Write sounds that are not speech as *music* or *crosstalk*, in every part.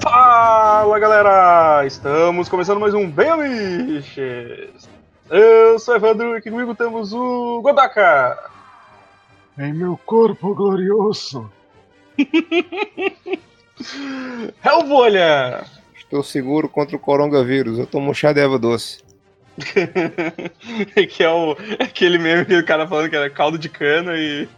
Fala galera! Estamos começando mais um Bem Amiches! Eu sou Evandro e aqui comigo temos o Godaka! Em meu corpo glorioso! *laughs* Hellbolha! Estou seguro contra o coronavírus. Eu tomo chá de erva doce. *laughs* que é o, aquele meme que o cara falando que era caldo de cana e,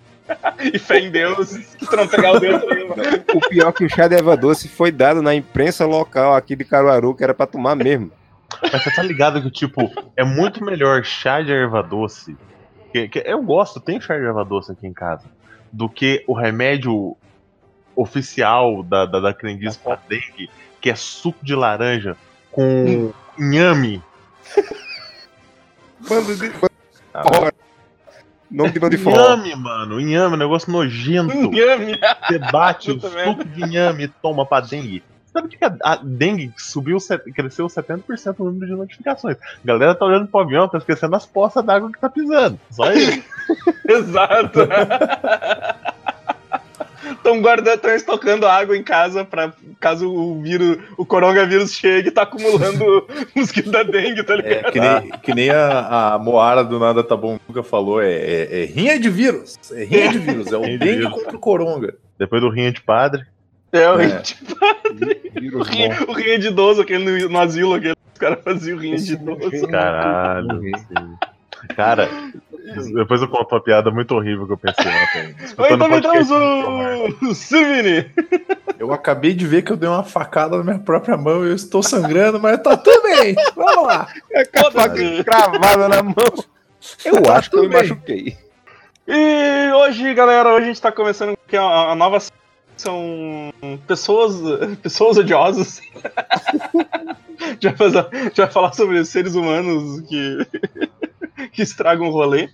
e fé em Deus, que tu não pegar o Deus aí, mano. O pior é que o chá de erva doce foi dado na imprensa local aqui de Caruaru, que era pra tomar mesmo. Mas você tá ligado que, tipo, é muito melhor chá de erva doce. Que, que eu gosto, tem chá de erva doce aqui em casa. Do que o remédio oficial da, da, da crendice pra dengue, que é suco de laranja com inhame. Bando de. Nome de bando de forró. Inhame, mano. Inhame, negócio nojento. Inhame. Você bate o suco de inhame e toma pra dengue. Sabe que a, a dengue subiu, cresceu 70% o número de notificações. A galera tá olhando pro avião, tá esquecendo as poças d'água que tá pisando. Só isso. *laughs* Exato! *laughs* Estão guardando, estão estocando água em casa pra caso o vírus, o coronavírus chegue e tá acumulando *laughs* mosquito da dengue, tá ligado? É, que nem, que nem a, a Moara do Nada Tá Bom nunca falou, é, é, é rinha de vírus. É rinha de vírus, é *laughs* o dengue contra o coronga. Depois do rinha de padre. É, o É. rinha de, o Vírus rinha, o rinha de idoso, aquele no, no asilo, aquele, os caras faziam rinha de Esse idoso. Caralho. Cara, *laughs* depois eu conto uma piada muito horrível que eu pensei ontem. *laughs* Oi, também o Silvini! Eu acabei de ver que eu dei uma facada na minha própria mão e eu estou sangrando, mas tá tudo bem. Vamos lá. É com a faca cravada na mão. Eu acho que eu me machuquei. E hoje, galera, hoje a gente tá começando aqui a, a nova são pessoas, pessoas odiosas. *laughs* gente vai falar sobre seres humanos que, que estragam o rolê.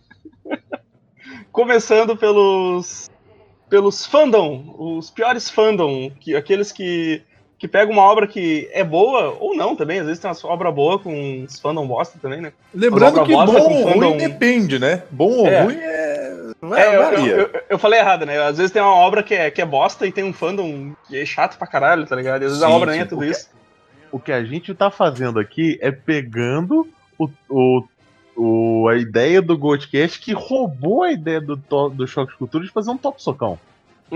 Começando pelos pelos fandom, os piores fandom, que, aqueles que, que pegam uma obra que é boa, ou não também, às vezes tem uma obra boa com uns fandom bosta também, né? Lembrando que obra bom ou ruim fandom- depende, né? Bom ou É. ruim é. vai- É, eu, eu, eu- eu falei errado, né? Às vezes tem uma obra que é, que é bosta e tem um fandom que é chato pra caralho, tá ligado? E às vezes a Sim, obra nem sim. é tudo isso. O que a gente tá fazendo aqui é pegando o, o, o- a ideia do Goldcast que roubou a ideia do, to- do Choque de Cultura de fazer um top socão. *laughs*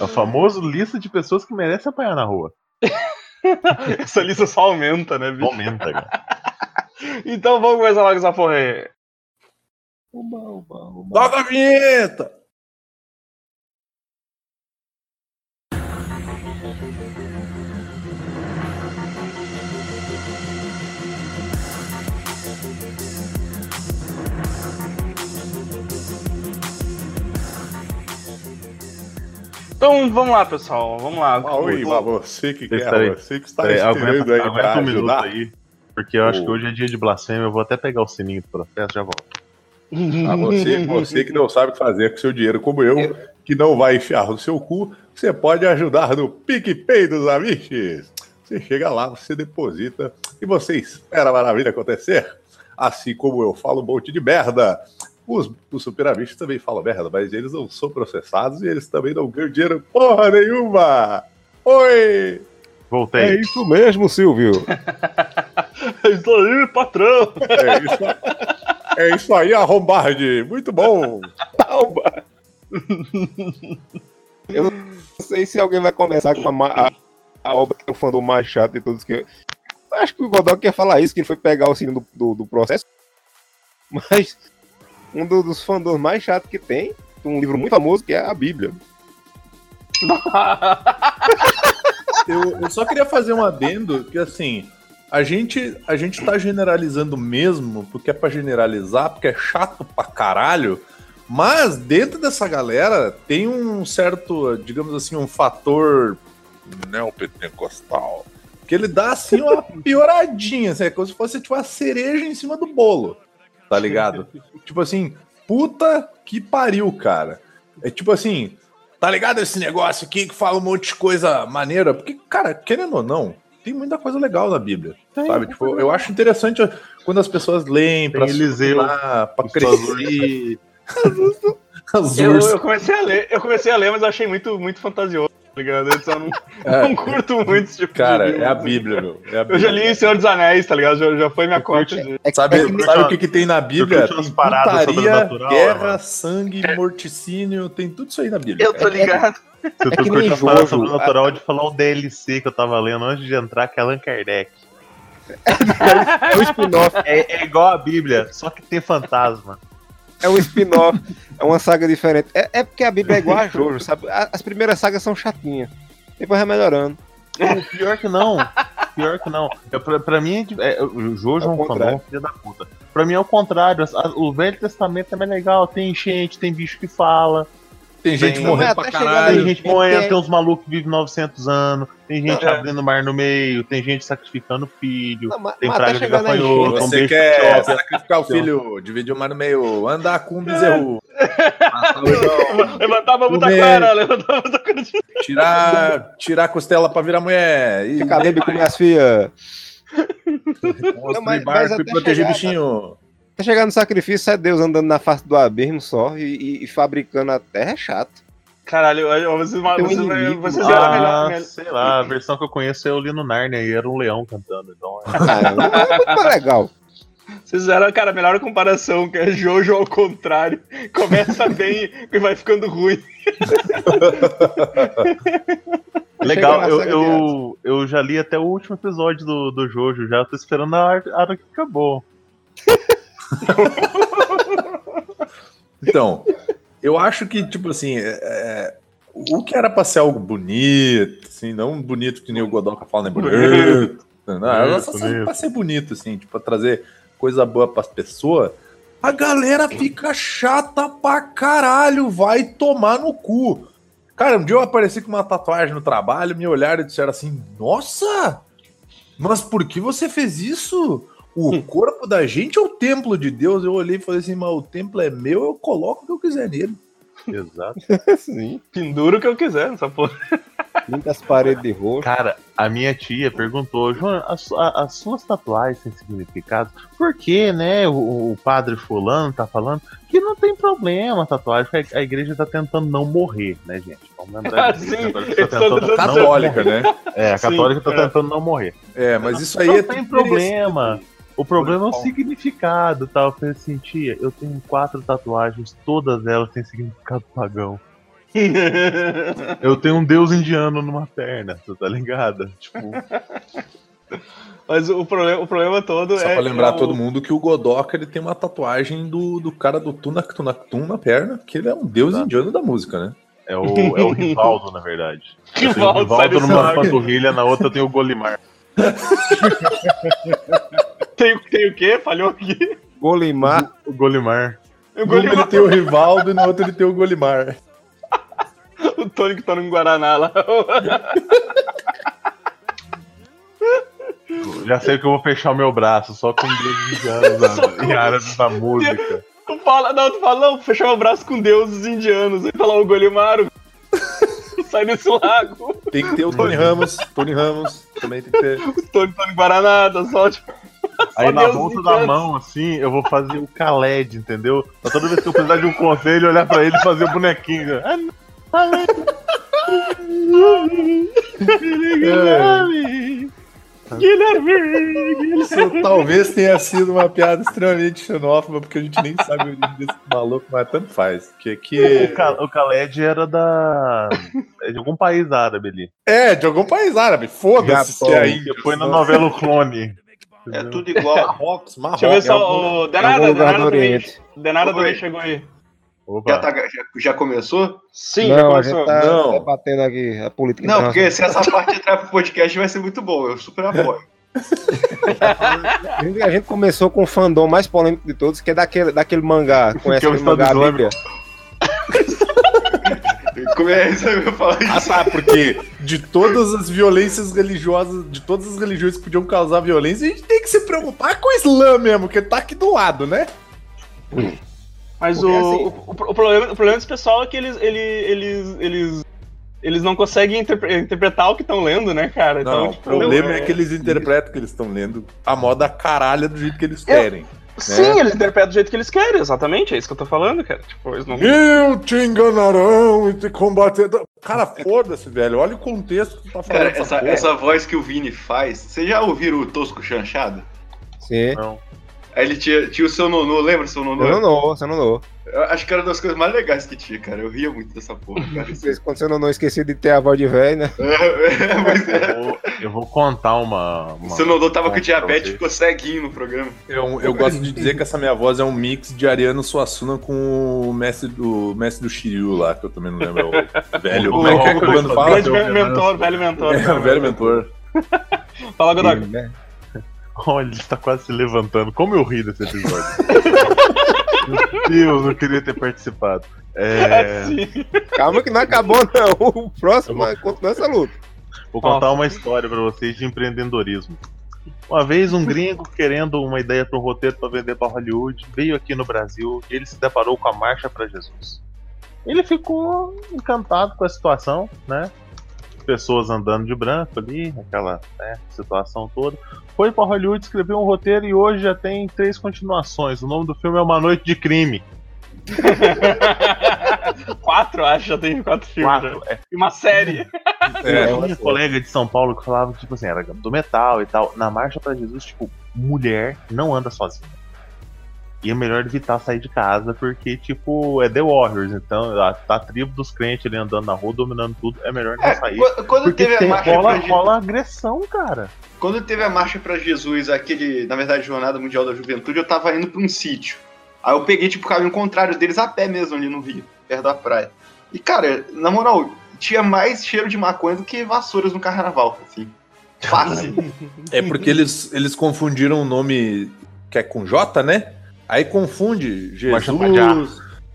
É o famoso lista de pessoas que merecem apanhar na rua. *laughs* Essa lista só aumenta, né, bicho? Aumenta, cara. *laughs* Então vamos começar logo essa porra aí. Toca a vinheta! Então vamos lá, pessoal. Vamos lá. Oi, O- você que quer, peraí. você que está esperando aguenta, aí aguenta pra um minuto ajudar. aí. Porque eu acho Ô. que hoje é dia de blasfêmia. Eu vou até pegar o sininho do processo já volto. Ah, você, você que não sabe o que fazer com seu dinheiro, como eu, que não vai enfiar no seu cu, você pode ajudar no PicPay dos Amiches. Você chega lá, você deposita e você espera a maravilha acontecer. Assim como eu falo um monte de merda. Os, os também falam merda, mas eles não são processados e eles também não ganham dinheiro porra nenhuma. Oi! Voltei. É isso mesmo, Silvio. *laughs* É isso aí, patrão. É isso, é isso aí, arrombarde. Muito bom. Eu não sei se alguém vai começar com a, a, a obra que é o fandom mais chato de todos que. Eu acho que o Godok quer falar isso, que ele foi pegar o sino do, do, do processo. Mas um do- dos fandoms mais chatos que tem, um livro muito famoso, que é a Bíblia. *laughs* Eu, eu só queria fazer um adendo que assim. A gente, a gente tá generalizando mesmo, porque é pra generalizar, porque é chato pra caralho. Mas dentro dessa galera tem um certo, digamos assim, um fator neopentecostal. Que ele dá assim uma pioradinha, assim, é como se fosse tipo a cereja em cima do bolo. Tá ligado? *laughs* tipo assim, puta que pariu, cara. É tipo assim, tá ligado esse negócio aqui que fala um monte de coisa maneira? Porque, cara, querendo ou não, tem muita coisa legal na Bíblia. sabe? Tipo, eu acho interessante quando as pessoas leem pra Tem Eliseu, lá, pra crescer. *laughs* Eu, eu comecei a ler, eu comecei a ler, mas eu achei muito, muito fantasioso, ligado? Eu só não, *laughs* É. não curto muito esse tipo Cara, de livro, é a. Bíblia, meu. É a Eu Bíblia. já li Senhor dos Anéis, tá ligado? Já, já foi minha cota. de- É, Sabe, é que sabe o que, que tem na Bíblia? Tem paradas putaria, sobrenatural, guerra, mano. sangue, morticínio, tem tudo isso aí na Bíblia. Eu tô ligado. Se É tu que curte a parada sobrenatural de falar um DLC que eu tava lendo antes de entrar, que é Allan Kardec. *laughs* é um spin-off, É, é igual a Bíblia, só que tem fantasma. É um spin-off, é uma saga diferente. É, é porque a Bíblia é igual a Jojo, sabe? As primeiras sagas são chatinhas. Depois vai melhorando. Pô, Pior que não. Pior que não. É, pra, pra mim, é, o Jojo é Ao um fandom, filho da puta. Pra mim é o contrário. O Velho Testamento é mais legal. Tem enchente, tem bicho que fala. Tem gente Tem- morrendo pra caralho. Tem gente morrendo, tem- uns malucos que vivem 900 anos. Tem gente É. abrindo mar no meio. Tem gente sacrificando filho. Não, Tem praga de gafanhoto. Você beijo quer sacrificar o filho, dividir o mar no meio, andar com um *laughs* bezerro, Levantar a mão da Comer. cara, levantar a mão da cara. tirar, tirar a costela pra virar mulher, e Ficar bem com minhas filhas. construir Não, mas- mas barco e até proteger chegar- bichinho. Até chegar no sacrifício, é Deus andando na face do abismo só e, e- e fabricando a terra é chato. Caralho, vocês, um vocês, inimigo. vocês eram melhor. Ah, melhor- sei lá, a versão que eu conheço é eu li no Narnia e era um leão cantando. Então, é- Ah, é mais legal. Vocês fizeram, cara, a melhor comparação, que é Jojo ao contrário. Começa *laughs* bem e vai ficando ruim. Legal, eu, eu, eu já li até o último episódio do, do Jojo, já tô esperando a hora que acabou. *laughs* *laughs* Então, eu acho que, tipo assim, é, é, o que era pra ser algo bonito, assim, não bonito que nem o Godoka fala, né? Bonito. Não, era só bonito. pra ser bonito, assim, tipo, pra trazer coisa boa pras pessoas. A galera fica chata pra caralho, vai tomar no cu. Cara, um dia eu apareci com uma tatuagem no trabalho, me olharam e disseram assim: Nossa, mas por que você fez isso? O corpo da gente é o templo de Deus. Eu olhei e falei assim: Mas o templo é meu, eu coloco o que eu quiser nele. Exato. *laughs* Sim. Pendura o que eu quiser nessa porra. Pinta as paredes de roxo. Cara, a minha tia perguntou, João, as, as suas tatuagens têm significado? Por que, né, o, o padre fulano tá falando que não tem problema a tatuagem, porque a, a igreja tá tentando não morrer, né, gente? Vamos lembrar Ah, sim, a católica eles tá tentando não Católica, né? É, a católica Sim, tá é. tentando não morrer. É, mas isso aí não é tem tudo problema. O problema é o significado, tal. Eu falei assim, tia, eu tenho quatro tatuagens, todas elas têm significado pagão. *laughs* Eu tenho um deus indiano numa perna, tu tá ligado? Tipo, *laughs* Mas o problema, o problema todo Só é. pra lembrar é o- todo mundo que o Godoka ele tem uma tatuagem do, do cara do Tunak Tunak Tum na perna, que ele é um deus Tá. indiano da música, né? é o, é o Rivaldo, na verdade. *laughs* Tenho o Rivaldo, Rivaldo numa panturrilha, na outra tenho o Golimar. Tem, tem o quê? Falhou aqui. Golimar. O Golimar. O, Numa ele tem o Rivaldo e na outra ele tem o Golimar. *laughs* o Tony que tá no Guaraná lá. *laughs* Já sei que eu vou fechar o meu braço só com deus indianos na- em áreas da música. Tu fala, não, tu fala, não, fechar o braço com deuses indianos. E falar o Golimaro. *laughs* Sai desse lago. Tem que ter o Tony Ramos. Tony Ramos também tem que ter. O Tony tá no Guaraná, tá só tipo. Aí na volta da mão, assim, eu vou fazer o Khaled, entendeu? Pra toda vez que eu precisar de um conselho, olhar pra ele e fazer o bonequinho. Ah, não, Khaled. Guilherme. Guilherme. Isso talvez tenha sido uma piada extremamente xenófoba, porque a gente nem sabe a origem desse maluco, mas tanto faz. Que O, que Ka- o Khaled era da. é de algum país árabe ali. É, de algum país árabe. Foda-se é foi na novela O Clone. É tudo igual. Marrocos, Marrocos. Deixa eu ver É só. algum- O Denada, do Denada também. Oriente. Denada Oi. também chegou aí. Opa. Já, tá- já- já começou? Sim, já não, a começou. gente tá Não. debatendo aqui a política Não, porque se essa parte entrar pro podcast vai ser muito bom. Eu super apoio. A *laughs* gente- A gente começou com o fandom mais polêmico de todos, que é daquele, daquele mangá. Conhece é o aquele mangá a Bíblia? Como é isso? Eu ia falar Ah, isso. tá, porque de todas as violências religiosas, de todas as religiões que podiam causar violência, a gente tem que se preocupar com o Islã mesmo, que tá aqui do lado, né? Mas o, assim- o, o- o problema, o problema desse pessoal é que eles, ele- eles, eles, eles não conseguem interpre- interpretar o que estão lendo, né, cara? Não, o tipo, problema é que eles interpretam que eles estão lendo a moda caralha do jeito que eles Eu- Sim, eles interpretam do jeito que eles querem, exatamente, é isso que eu tô falando, cara. Tipo, eles não. Eu te enganarão e te combater. Cara, foda-se, velho. Olha o contexto que tu tá falando. Cara, essa, essa voz que o Vini faz, vocês já ouviram o Tosco Chanchado? Sim. Não. Aí ele tinha, tinha o seu Nonô, lembra o seu Nonô? Não, você não não. Eu acho que era uma das coisas mais legais que tinha, cara. Eu ria muito dessa porra, cara. Quando você não não esqueci de ter a voz de velho, né? É, mas é. Eu vou, eu vou contar uma. uma O seu Nonô tava com diabetes e ficou ceguinho no programa. Eu, eu gosto de dizer que essa minha voz é um mix de Ariano Suassuna com o mestre do, mestre do Shiryu lá, que eu também não lembro. O *laughs* velho. Como é que é que o Bando fala? Grande mentor, velho mentor. É, o velho mentor. Fala, Godok. né? *laughs* Olha, ele tá quase se levantando. Como eu ri desse episódio. *laughs* Meu Deus, eu queria ter participado. É, Sim. Calma que não acabou, não. O próximo é continua essa luta. vou contar uma história pra vocês de empreendedorismo. Uma vez um gringo querendo uma ideia para um roteiro para vender para Hollywood veio aqui no Brasil e ele se deparou com a Marcha para Jesus. Ele ficou encantado com a situação, né? Pessoas andando de branco ali, aquela né, situação toda. Foi para Hollywood, escreveu um roteiro e hoje já tem três continuações. O nome do filme é Uma Noite de Crime. *laughs* quatro, acho, já tem quatro filmes. Quatro, já. E uma série. É, Tinha um colega de São Paulo que falava, tipo assim, era do metal e tal. Na marcha pra Jesus, tipo, mulher não anda sozinha. E é melhor evitar sair de casa, porque, tipo, é The Warriors. Então, a, a tribo dos crentes ali andando na rua, dominando tudo, é melhor não É, sair. quando, Porque teve a tem, marcha rola, pra rola agressão, cara. Quando teve a marcha pra Jesus, aquele, na verdade, Jornada Mundial da Juventude, eu tava indo pra um sítio. Aí eu peguei, tipo, o caminho contrário deles a pé mesmo ali no Rio, perto da praia. E, cara, na moral, tinha mais cheiro de maconha do que vassouras no carnaval, assim. Fácil. É porque eles, eles confundiram o nome que é com J, né? Aí confunde Jesus, pra Já.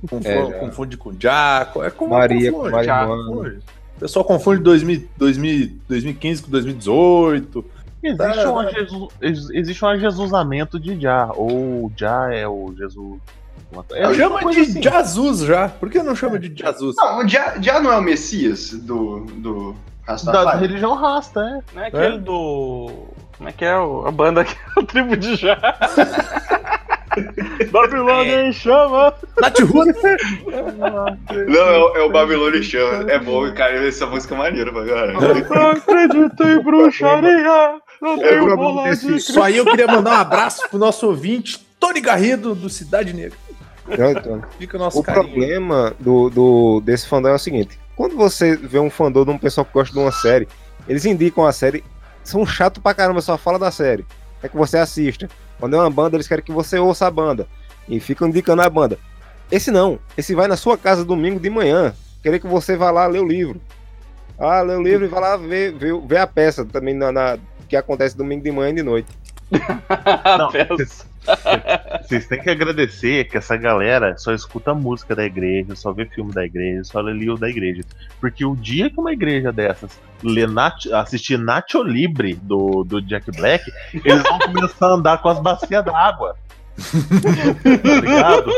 confu- É, confunde com Jaco, é como Maria, confunde, Maria Joana. confunde. O pessoal confunde 2000, 2000, 2015 com 2018. Existe, Tá, um, tá. Jesus, ex- existe um ajesusamento de Já. Ou Já é o Jesus. É uma chama de assim. Jesus já. Por que não chama de Jesus? Não, já, já não é o Messias do, do Da, religião rasta, é. Não é aquele do. Como é que é o- a banda que é a tribo de Já? *laughs* Babilônia em chama! Roots. Não, é, o- é o Babilônia Chama. É bom, cara, essa música é maneira pra caralho. Não acredito em bruxaria! Não tenho problema bola de Isso aí eu queria mandar um abraço pro nosso ouvinte, Tony Garrido, do Cidade Negra. Então, então, Fica o nosso O carinho. problema do, do, desse fandom é o seguinte: quando você vê um fandom de um pessoal que gosta de uma série, eles indicam a série, são chato pra caramba, só fala da série. É que você assista. Quando é uma banda, eles querem que você ouça a banda. E ficam indicando a banda. Esse não. Esse vai na sua casa domingo de manhã. Querer que você vá lá ler o livro. Ah, lê o livro e vai lá ver, ver, ver a peça também na, na- que acontece domingo de manhã e de noite. *laughs* Não, peça. *laughs* Vocês têm que agradecer que essa galera só escuta música da igreja, só vê filme da igreja, só lê livro da igreja. Porque o dia que uma igreja dessas lê Nat- assistir Nacho Libre do, do Jack Black, eles vão começar a andar com as bacias d'água. tá ligado?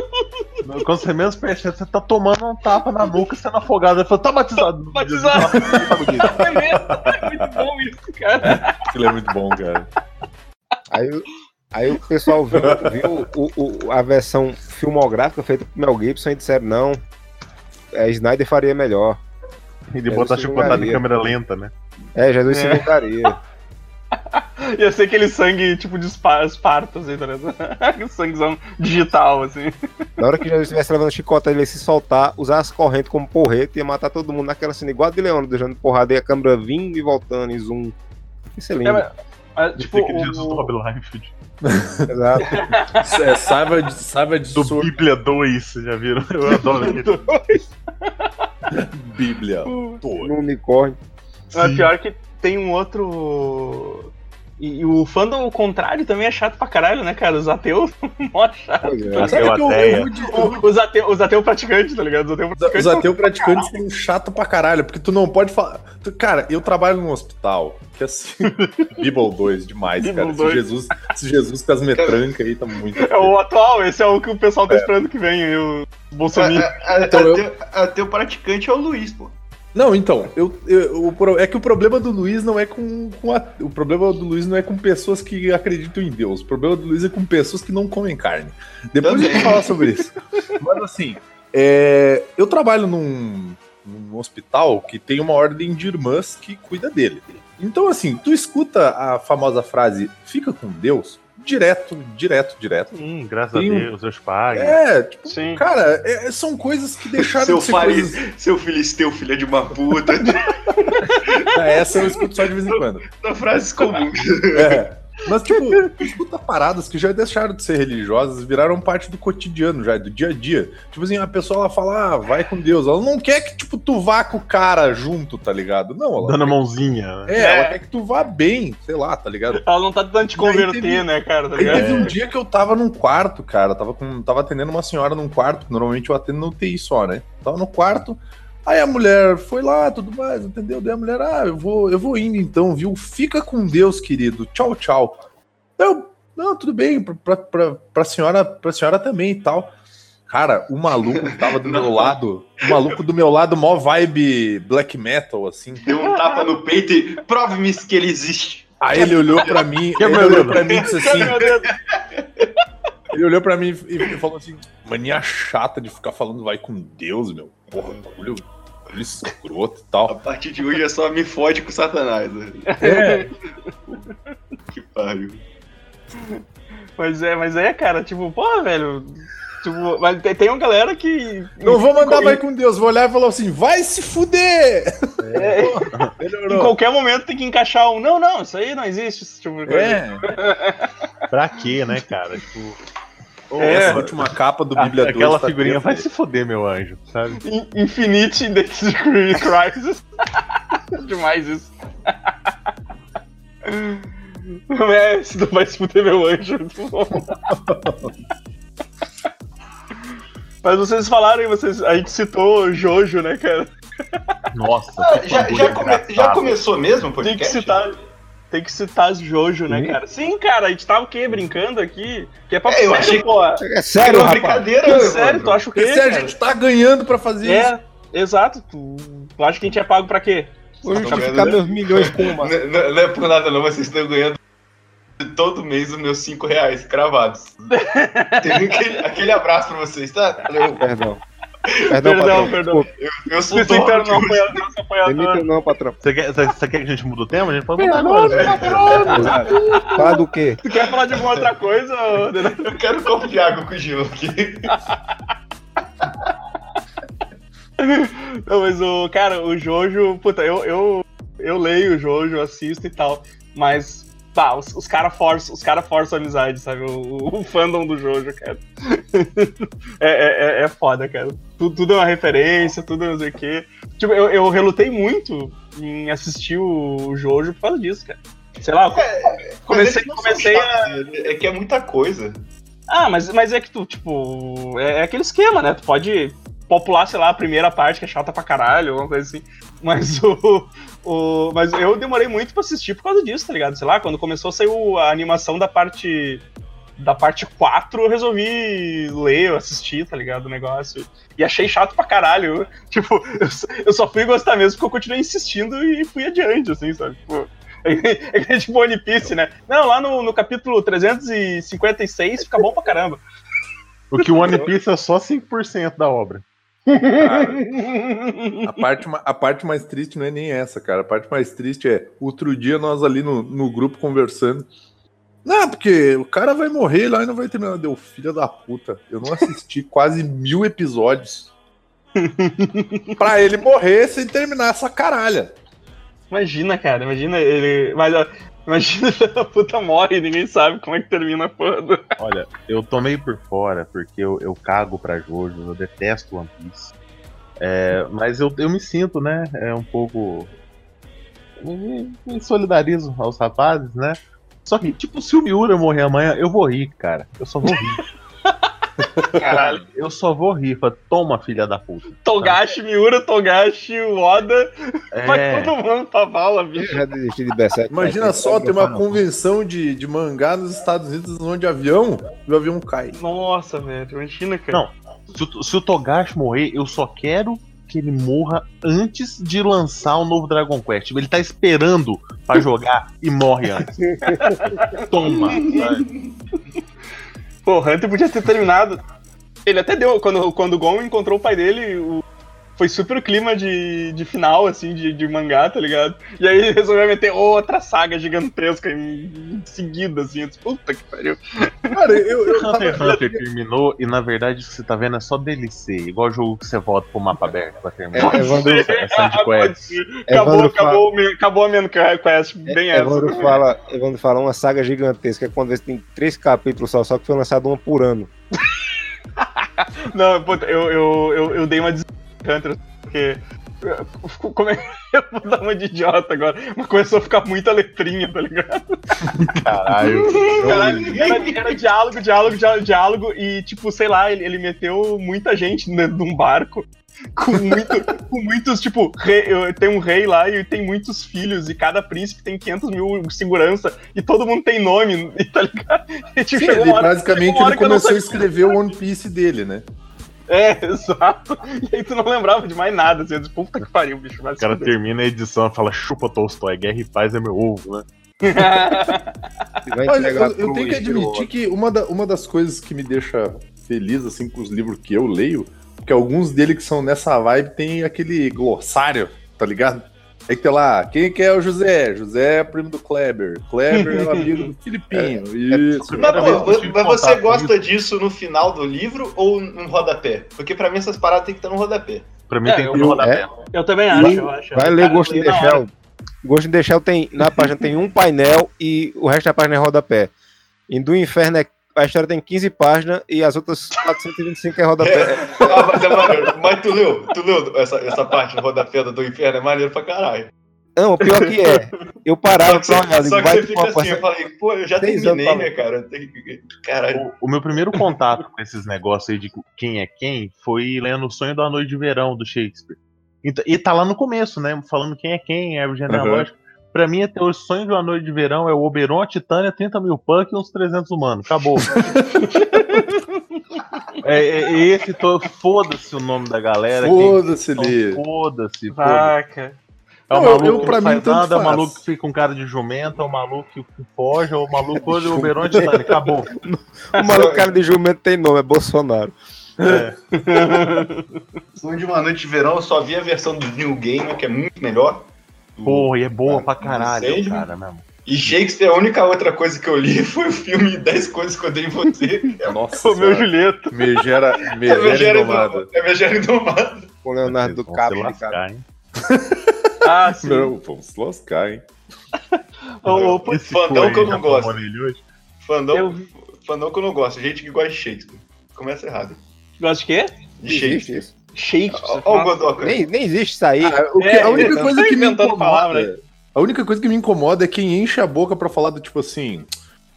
Quando você menos percebe, você tá tomando um tapa na nuca sendo afogado. Ele falou, tá batizado. Batizado. Tá bonito. É mesmo? É muito bom isso, cara. Ele é muito bom, cara. Aí, aí o pessoal viu, viu o- o- a versão filmográfica feita por Mel Gibson e disseram: não, é, Snyder faria melhor. Ele É, botar isso chicotada em varia. câmera lenta, né? É, Jesus se É. vingaria. Ia ser aquele sangue tipo de espa- esparto, assim, tá ligado? *laughs* Sanguezão digital, assim. Na hora que Jesus estivesse levando chicota, ele ia se soltar, usar as correntes como porrete, ia matar todo mundo naquela cena, igual a de Leão, deixando porrada e a câmera vindo e voltando em zoom. Isso é lindo. É, mas- mas, tipo, aquele Jesus do o... Rob Liefeld. *laughs* Exato. *laughs* É, saiba de, saiba de Do sua Bíblia 2, vocês já viram? Eu *laughs* adoro aquele. Bíblia. o- No unicórnio. É pior que tem um outro. E, e o fandom ao contrário também é chato pra caralho, né, cara? Os ateus *laughs* mó chato. É. Sabe Ateu que eu, ateia. eu vou de- O- Os ateus os ateu praticantes, tá ligado? Os ateus Os praticantes. ateus praticantes são chato pra caralho, porque tu não pode falar. tu- Cara, eu trabalho num hospital, que assim. *laughs* Bible 2 demais, Bible cara. Se 2. Jesus, se Jesus com as metrancas aí, tá muito. É o atual, esse é o que o pessoal tá esperando que venha, o Bolsonaro. Então eu- ateu, ateu praticante é o Luiz, pô. Não, então, eu, eu- é que o problema do Luiz não é com, com a- o problema do Luiz não é com pessoas que acreditam em Deus. O problema do Luiz é com pessoas que não comem carne. Depois Também. eu vou falar sobre isso. *laughs* Mas assim, é, eu trabalho num, num hospital que tem uma ordem de irmãs que cuida dele. Então, assim, tu escuta a famosa frase "fica com Deus" direto, direto, direto. Sim, graças Tem a Deus, Deus pague. É, tipo, Sim. cara, é- são coisas que deixaram Seu, de ser fari... coisas. Seu filisteu, filha de uma puta. *laughs* Essa eu escuto só de vez em quando. São frases comuns. É. Mas, tipo, tu *laughs* escuta paradas que já deixaram de ser religiosas, viraram parte do cotidiano já, do dia a dia. Tipo assim, a pessoa ela fala, ah, vai com Deus. Ela não quer que, tipo, tu vá com o cara junto, tá ligado? Não, ela. Dando a mãozinha. né? É, ela quer que tu vá bem, sei lá, tá ligado? Ela não tá tentando te converter, teve- né, cara? Tá Aí ligado? teve um dia que eu tava num quarto, cara. Tava, com, tava atendendo uma senhora num quarto, que normalmente eu atendo no UTI só, né? Tava no quarto. Aí a mulher foi lá, tudo mais, entendeu? Daí a mulher, ah, eu vou, eu vou indo então, viu? Fica com Deus, querido. Tchau, tchau. Eu, não, tudo bem, pra, pra, pra, senhora, pra senhora também e tal. Cara, o maluco que tava do meu *laughs* lado, o maluco do meu lado, mó vibe black metal, assim. Deu um tapa no peito e prove-me que ele existe. Aí ele olhou pra mim, Que ele olhou dedo? pra mim e disse assim? Ele olhou pra mim e falou assim: mania chata de ficar falando vai com Deus, meu. Porra, bagulho, bagulho escroto e A tal. partir de hoje é só me fode com Satanás. né? É, Que pariu. Mas é, mas é, cara, tipo, porra, velho. Tipo, mas tem, tem uma galera que. não vou mandar vai com Deus. Vou olhar e falar assim: vai se fuder! É, *laughs* em Melhorou. qualquer momento tem que encaixar um. Não, não, isso aí não existe. Tipo. É, *laughs* Pra quê, né, cara? Tipo, essa última capa do a- Bíblia 2. aquela tá figurinha vai se foder, meu anjo, sabe? In- Infinite Degree Crisis. *laughs* Demais isso. Não *laughs* é, se não vai se fuder meu anjo. muito bom. Mas vocês falaram vocês, a gente citou Jojo, né, cara? Nossa, Ah, já, já, come- já começou mesmo o Tem que podcast? citar. Tem que citar as Jojo, né, Sim. cara? Sim, cara, a gente tava o quê? Brincando aqui? Que é pra É, eu sério, achei- pô. É Sério, sério, uma rapaz. brincadeira, Sério, Evandro. tu acha o quê? Esse a gente tá ganhando pra fazer isso. É, exato. Tu, tu acha que a gente é pago pra quê? Vou justificar meus milhões com uma. Não, não- não é por nada não, vocês estão ganhando todo mês os meus 5 reais cravados. *laughs* Tem aquele, aquele abraço pra vocês, tá? Valeu. Perdão. Perdão, Perdão, perdão. Eu sou Esse então dono não apoiador, nosso apoiador. Demita não, patrão. Você quer, você, você quer que a gente mude o tema? A gente pode mudar agora. Fala do quê? Tu quer falar de alguma outra coisa? Eu quero um copo de água com gelo aqui. Não, mas o cara, o Jojo, puta, eu, eu, eu leio o Jojo, assisto e tal, mas pá, os, os caras forçam, os cara forçam a amizade, sabe? O, o fandom do Jojo, cara. *laughs* É, é, é- é foda, cara. Tudo, tudo é uma referência, tudo não sei o quê. Tipo, eu, eu relutei muito em assistir o Jojo por causa disso, cara. Sei lá, eu comecei, comecei a. É que é muita coisa. Ah, mas, mas é que tu, tipo, é, é aquele esquema, né? Tu pode popular, sei lá, a primeira parte que é chata pra caralho, alguma coisa assim. Mas *laughs* o. o mas eu demorei muito pra assistir por causa disso, tá ligado? Sei lá, quando começou a sair a animação da parte. Da parte 4, eu resolvi ler, assistir, tá ligado? O negócio. E achei chato pra caralho. *laughs* Tipo, eu só fui gostar mesmo porque eu continuei insistindo e fui adiante, assim, sabe? Tipo, *laughs* é que é tipo One Piece, né? Não, lá no, no capítulo 356 fica bom pra caramba. O que o One Piece é só 5% da obra. *laughs* A parte, a parte mais triste não é nem essa, cara. A parte mais triste é outro dia nós ali no, no grupo conversando. Não, porque o cara vai morrer lá e não vai terminar. Deu filha da puta. Eu não assisti *laughs* quase mil episódios pra ele morrer sem terminar essa caralha. Imagina, cara, imagina ele. Mas, imagina *laughs* a puta morre e ninguém sabe como é que termina a porra. do- Olha, eu tô meio por fora, porque eu, eu cago pra Jojo, eu detesto One Piece. É, mas eu, eu me sinto, né? É um pouco. Me, me solidarizo aos rapazes, né? Só que, tipo, se o Miura morrer amanhã, eu vou rir, cara. Eu só vou rir. *laughs* Caralho, eu só vou rir. Fala, Toma, filha da puta. Togashi, Miura, Togashi, Oda, vai É, todo mundo pra vala, bicho. Imagina só, tem uma convenção de, de mangá nos Estados Unidos onde avião e o avião cai. Nossa, velho, imagina, cara. Não. se, o- se o Togashi morrer, eu só quero que ele morra antes de lançar o novo Dragon Quest. Ele tá esperando pra jogar e morre antes. *laughs* Toma. sabe? Pô, o Hunter podia ter terminado. Ele até deu, quando, quando o Gon encontrou o pai dele, o- foi super o clima de, de final, assim, de, de mangá, tá ligado? E aí resolveu meter outra saga gigantesca em, em seguida, assim. Eu disse, Puta que pariu. Cara, eu, eu Hunter x tava- Hunter terminou e na verdade o que você tá vendo é só DLC, igual jogo que você volta pro mapa aberto pra terminar. É, Evandro- Essa- essa de Ah, quest. ser. Acabou, Evandro acabou, main- acabou a main quest, bem essa. Evandro fala, Evandro fala uma saga gigantesca, é quando você tem três capítulos só, só que foi lançado uma por ano. *laughs* Não, puta, eu, eu, eu, eu dei uma des... Hunter, porque. Como é que *laughs* eu vou dar uma de idiota agora? Mas começou a ficar muita letrinha, tá ligado? Caralho. *laughs* Caralho, era, era diálogo, diálogo, diálogo, diálogo, e tipo, sei lá, ele, ele meteu muita gente dentro de um barco. Com, muito, *laughs* com muitos, tipo, rei- tem um rei lá e tem muitos filhos, e cada príncipe tem 500 mil segurança, e todo mundo tem nome, e tá ligado? E, tipo, Sim, ele, hora- basicamente ele começou a escrever o One Piece dele, né? É, exato. E aí tu não lembrava de mais nada, assim, eu disse, puta que pariu, bicho, vai O cara termina a edição e fala: chupa Tolstói, guerra e paz é meu ovo, né? *laughs* Você Olha, eu, eu tenho que admitir que uma, da- uma das coisas que me deixa feliz, assim, com os livros que eu leio, que alguns deles que são nessa vibe tem aquele glossário, tá ligado? É que tem lá, quem que é o José? José é primo do Kleber. Kleber é o amigo do *laughs* Filipinho. Isso. Mas, Primeira vez pô, que eu tive mas você gosta disso no final do livro ou no rodapé? Porque pra mim essas paradas tem que estar no rodapé. Pra mim É, tem eu- que ter rodapé. Eu também acho, eu acho. Vai ler hora. Shell. Ghost in the Shell tem, na página tem um painel e o resto da página é rodapé. Em Do Inferno é- a história tem 15 páginas e as outras 425 é rodapé. Ah, mas é maneiro. Mas tu leu, tu leu essa, essa parte do rodapé do inferno, é maneiro pra caralho. Não, o pior que é, eu parava Só que, pra olhar, você, só que vai você fica assim, eu porção- falei, pô, eu já terminei, anos né, cara? Caralho. O, o meu primeiro contato com esses negócios aí de quem é quem foi lendo O Sonho da Noite de Verão do Shakespeare. E, tá- e tá lá no começo, né? Falando quem é quem, árvore genealógica. Pra mim, até o Sonho de uma Noite de Verão é o Oberon, a Titânia, 30 mil punk e uns 300 humanos. Acabou. *laughs* é, é- é esse, to- foda-se o nome da galera. Foda-se, então, Lê. Foda-se. Vaca. É o Não, eu- maluco eu, que pra não mim, faz tanto nada, é o maluco que fica com cara de jumento, é o maluco que foge, é o maluco hoje, o Oberon e a Titânia. Acabou. *laughs* O maluco cara de jumento tem nome, é Bolsonaro. É. *laughs* Sonho de uma noite de verão, eu só vi a versão do New Game, que é muito melhor. Porra, e é boa pra caralho, sei, cara, mesmo. E Shakespeare, a única outra coisa que eu li *laughs* foi o filme 10 Coisas que eu dei em você. Nossa, O meu. Julieta. *laughs* Megera, É megera Megera indomada. É Megera Indomada. Com o Leonardo DiCaprio, cara. hein? Ah, sim. Não, vamos lascar, hein? *laughs* Pô, Esse fandão que eu não gosto. Fandom, Eu- fandom que eu não gosto. Gente que gosta de Shakespeare. Começa errado. Gosta de quê? De Shakespeare. Shakespeare. Ó, ó o Godoka. Nem, nem existe isso aí. Ah, o que- É, a única tá coisa que me incomoda. palavra A única coisa que me incomoda é quem enche a boca pra falar do tipo assim.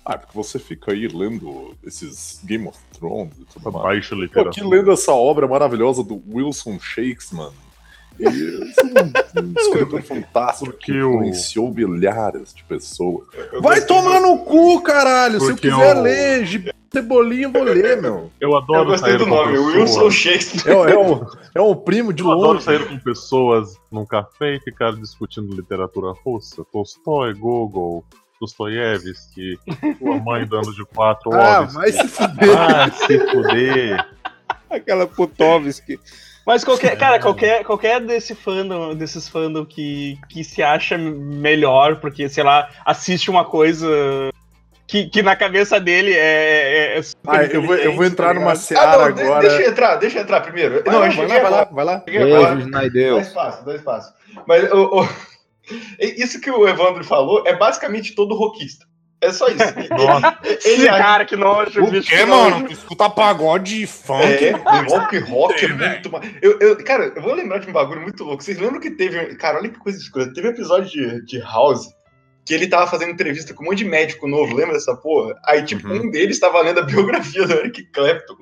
Ah, porque você fica aí lendo esses Game of Thrones e tudo mais. Baixa Tô aqui literatura. lendo essa obra maravilhosa do Wilson Shakespeare. E escritor fantástico que Porque o- influenciou milhares de pessoas. Eu Vai gostei tomar do- no cu, caralho! Se eu quiser o- ler Gibi Cebolinha, eu vou ler, meu. Eu adoro Eu gostei sair do com nome, pessoas- Wilson Shakespeare. É, o- é, um, é um primo de Eu adoro longe. sair com pessoas num café e ficar discutindo literatura russa. Tolstói, Gogol, Dostoiévski, sua mãe dando de quatro Ah, ovos. vai se fuder. Ah, se fuder. Aquela Putovski. Mas qualquer, cara, qualquer, qualquer desse fandom, desses fandom que, que se acha melhor, porque, sei lá, assiste uma coisa que, que na cabeça dele é. é- super Ah, eu vou, eu vou inteligente, entrar tá numa ligado? Ah, seara não, agora. deixa eu entrar, deixa eu entrar primeiro. Vai não, lá, vai cheguei lá, vai lá, vai lá. Cheguei agora. Beijos, Naideu. Dois passos, dois passos. Mas o, o- *laughs* isso que o Evandro falou é basicamente todo rockista. É só isso. *laughs* Nossa. Ele cara, que nojo, O bicho. quê, que mano? Tu escuta pagode funk? É, rock, rock é muito. Eu, eu, cara, eu vou lembrar de um bagulho muito louco. Vocês lembram que teve. Cara, olha que coisa escura. Teve um episódio de, de House que ele tava fazendo entrevista com um monte de médico novo, lembra dessa porra? Aí, tipo, Uhum. um deles tava lendo a biografia do Eric Clapton.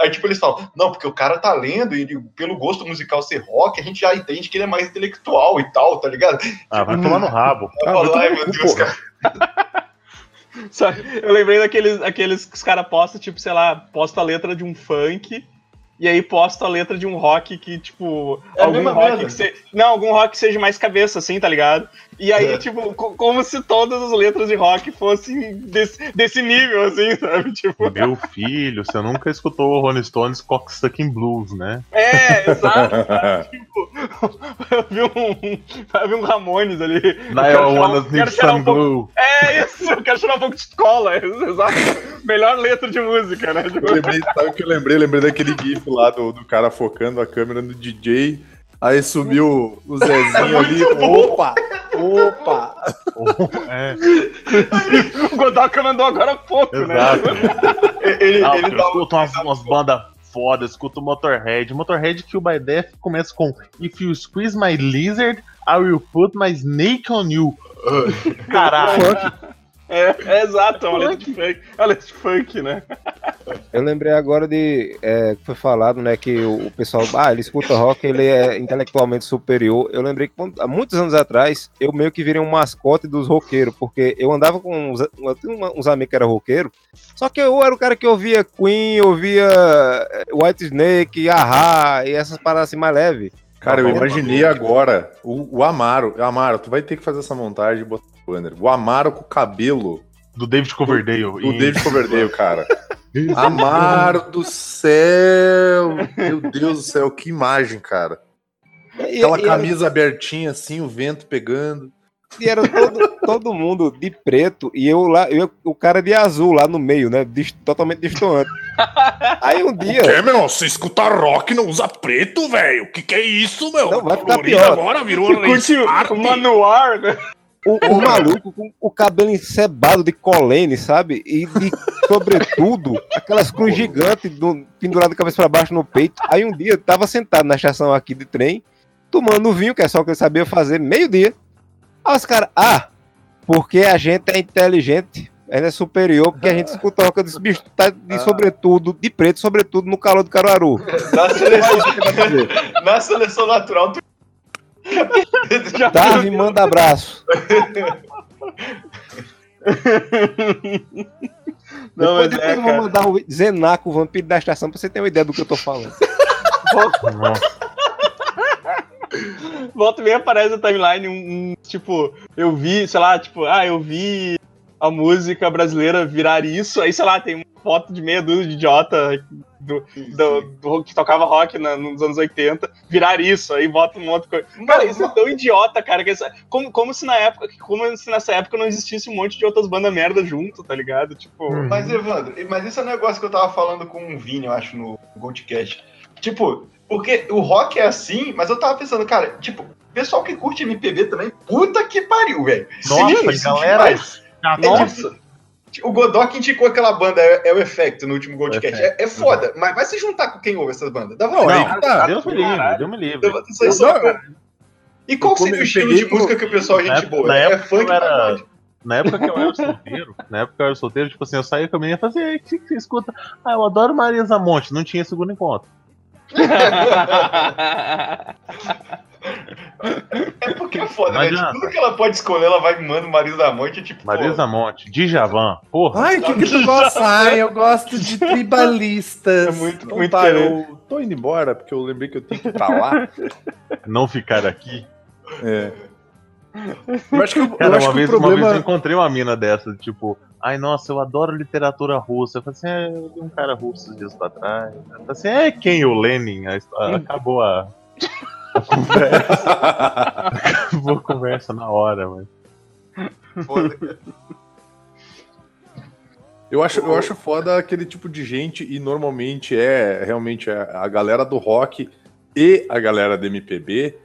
Aí, tipo, eles falam: Não, porque o cara tá lendo e ele, pelo gosto musical ser rock, a gente já entende que ele é mais intelectual e tal, tá ligado? Ah, vai tomar no *laughs* rabo. Ah, vai Ai, tomar meu no cu, Deus, porra." cara. *laughs* Sabe? Eu lembrei daqueles aqueles que os caras postam, tipo, sei lá, posta a letra de um funk e aí posto a letra de um rock que, tipo, É algum rock merda. que se... Não, algum rock que seja mais cabeça, assim, tá ligado? E aí, É. tipo, co- como se todas as letras de rock fossem desse, desse nível, assim, *laughs* sabe? Tipo, Meu filho, você nunca escutou o Rolling Stones Cocksucking Blues, né? é, exato. *laughs* tipo, eu vi um, eu vi um Ramones ali. Wanna um- sniff pouco- glue. É isso, eu quero tirar um pouco de escola, é *laughs* exato. Melhor letra de música, né? Tipo, Eu lembrei, sabe o que eu lembrei? Lembrei daquele gif lá do, do cara focando a câmera no DJ. Aí sumiu o Zezinho ali. Opa! Opa! É, o Godoka mandou agora há pouco, né? exato. Ele, Ah, ele eu dá um- escuto umas, umas bandas foda, escuto Motorhead. Motorhead Kill by Death começa com If you squeeze my lizard, I will put my snake on you. Caralho. É, é exato, é uma letra de funk. É uma letra de funk, né? Eu lembrei agora de é, que foi falado, né, que o, o pessoal, ah, ele escuta rock, ele é intelectualmente superior. Eu lembrei que quando- há muitos anos atrás eu meio que virei um mascote dos roqueiros, porque eu andava com uns, eu tinha uns amigos que eram roqueiros, só que eu era o cara que ouvia Queen, ouvia é, White Snake, Ahá e essas paradas assim mais leves. Cara, eu Tá imaginei agora o, o Amaro. Amaro, tu vai ter que fazer essa montagem e botar o banner. O Amaro com o cabelo Do David Coverdale. do em- David Coverdale, cara. *laughs* Amaro do céu! Meu Deus do céu, que imagem, cara. Aquela camisa abertinha assim, o vento pegando. E era todo, todo mundo de preto e eu lá, eu, o cara de azul lá no meio, né? totalmente distoante. Aí um dia. É, meu, você escuta rock e não usa preto, velho? O que, que é isso, meu? Não, vai ficar pior. agora virou Curte o Manuar, né? O, o maluco com o cabelo encebado de colene, sabe? E de, sobretudo, aquelas cruzes gigantes do, penduradas de cabeça pra baixo no peito. Aí um dia eu tava sentado na estação aqui de trem, tomando vinho, que é só o que eu sabia fazer, meio-dia. Aí os caras, ah, porque a gente é inteligente, a gente é superior, porque a gente escuta rock desse bicho, tá de sobretudo, de preto, sobretudo no calor do Caruaru. *laughs* na, seleção, na seleção natural, tu... *laughs* Darwin manda abraço. *laughs* Não, depois mas é, eu vou mandar o Zenaco, o vampiro da estação, pra você ter uma ideia do que eu tô falando. Nossa, Volta e meia aparece na timeline um, um, tipo, eu vi, sei lá, tipo, ah, eu vi a música brasileira virar isso, aí, sei lá, tem uma foto de meia dúzia de idiota do, do, do- que tocava rock na- nos anos 80, virar isso, aí bota um monte de coisa. Cara, isso é tão idiota, cara, que essa- como, como se na época, como se nessa época não existisse um monte de outras bandas merda junto, tá ligado? Tipo, Hum. Mas, Evandro, mas isso é um negócio que eu tava falando com o Vini, eu acho, no Goldcast. Tipo, porque o rock é assim, mas eu tava pensando, cara, tipo, o pessoal que curte MPB também, puta que pariu, velho. Nossa, Sim, isso galera. demais. É nossa. tipo, o Godok indicou aquela banda, é, é o Efecto, no último Goldcast. É, é foda, mas vai se juntar com quem ouve essas bandas. Dá Não, vontade. aí tá. Deus me livre, Deus me livre. Isso aí só, Não. E qual eu seria o eu estilo de música que o pessoal é gente época- boa? na É época funk eu era-. Na época que eu era solteiro, na época que eu era solteiro, tipo assim, eu saía com a menina e falava assim, "Ei, o que que você escuta? Ah, eu adoro Marisa Monte, não tinha segundo encontro. É porque é foda, né? adianta. Tudo que ela pode escolher, ela vai manda Marisa da Monte, tipo. Marisa Monte, Djavan, porra. Ai, o que, que tu gosta? Ai, eu gosto de tribalistas. É muito- Então muito tá, eu tô indo embora, porque eu lembrei que eu tenho que ir pra lá. Não ficar aqui. É. Eu acho que, eu Cara, acho uma que vez, o uma vez eu problema. encontrei uma mina dessa, tipo, ai nossa, eu adoro literatura russa. Eu falei assim, é, eu vi um cara russo esses dias pra trás. Eu falei assim, é quem? O Lenin? Aí, ah, acabou a. a conversa. *laughs* acabou a conversa na hora, mas. Eu acho, eu acho foda aquele tipo de gente, e normalmente é realmente a, a galera do rock e a galera do MPB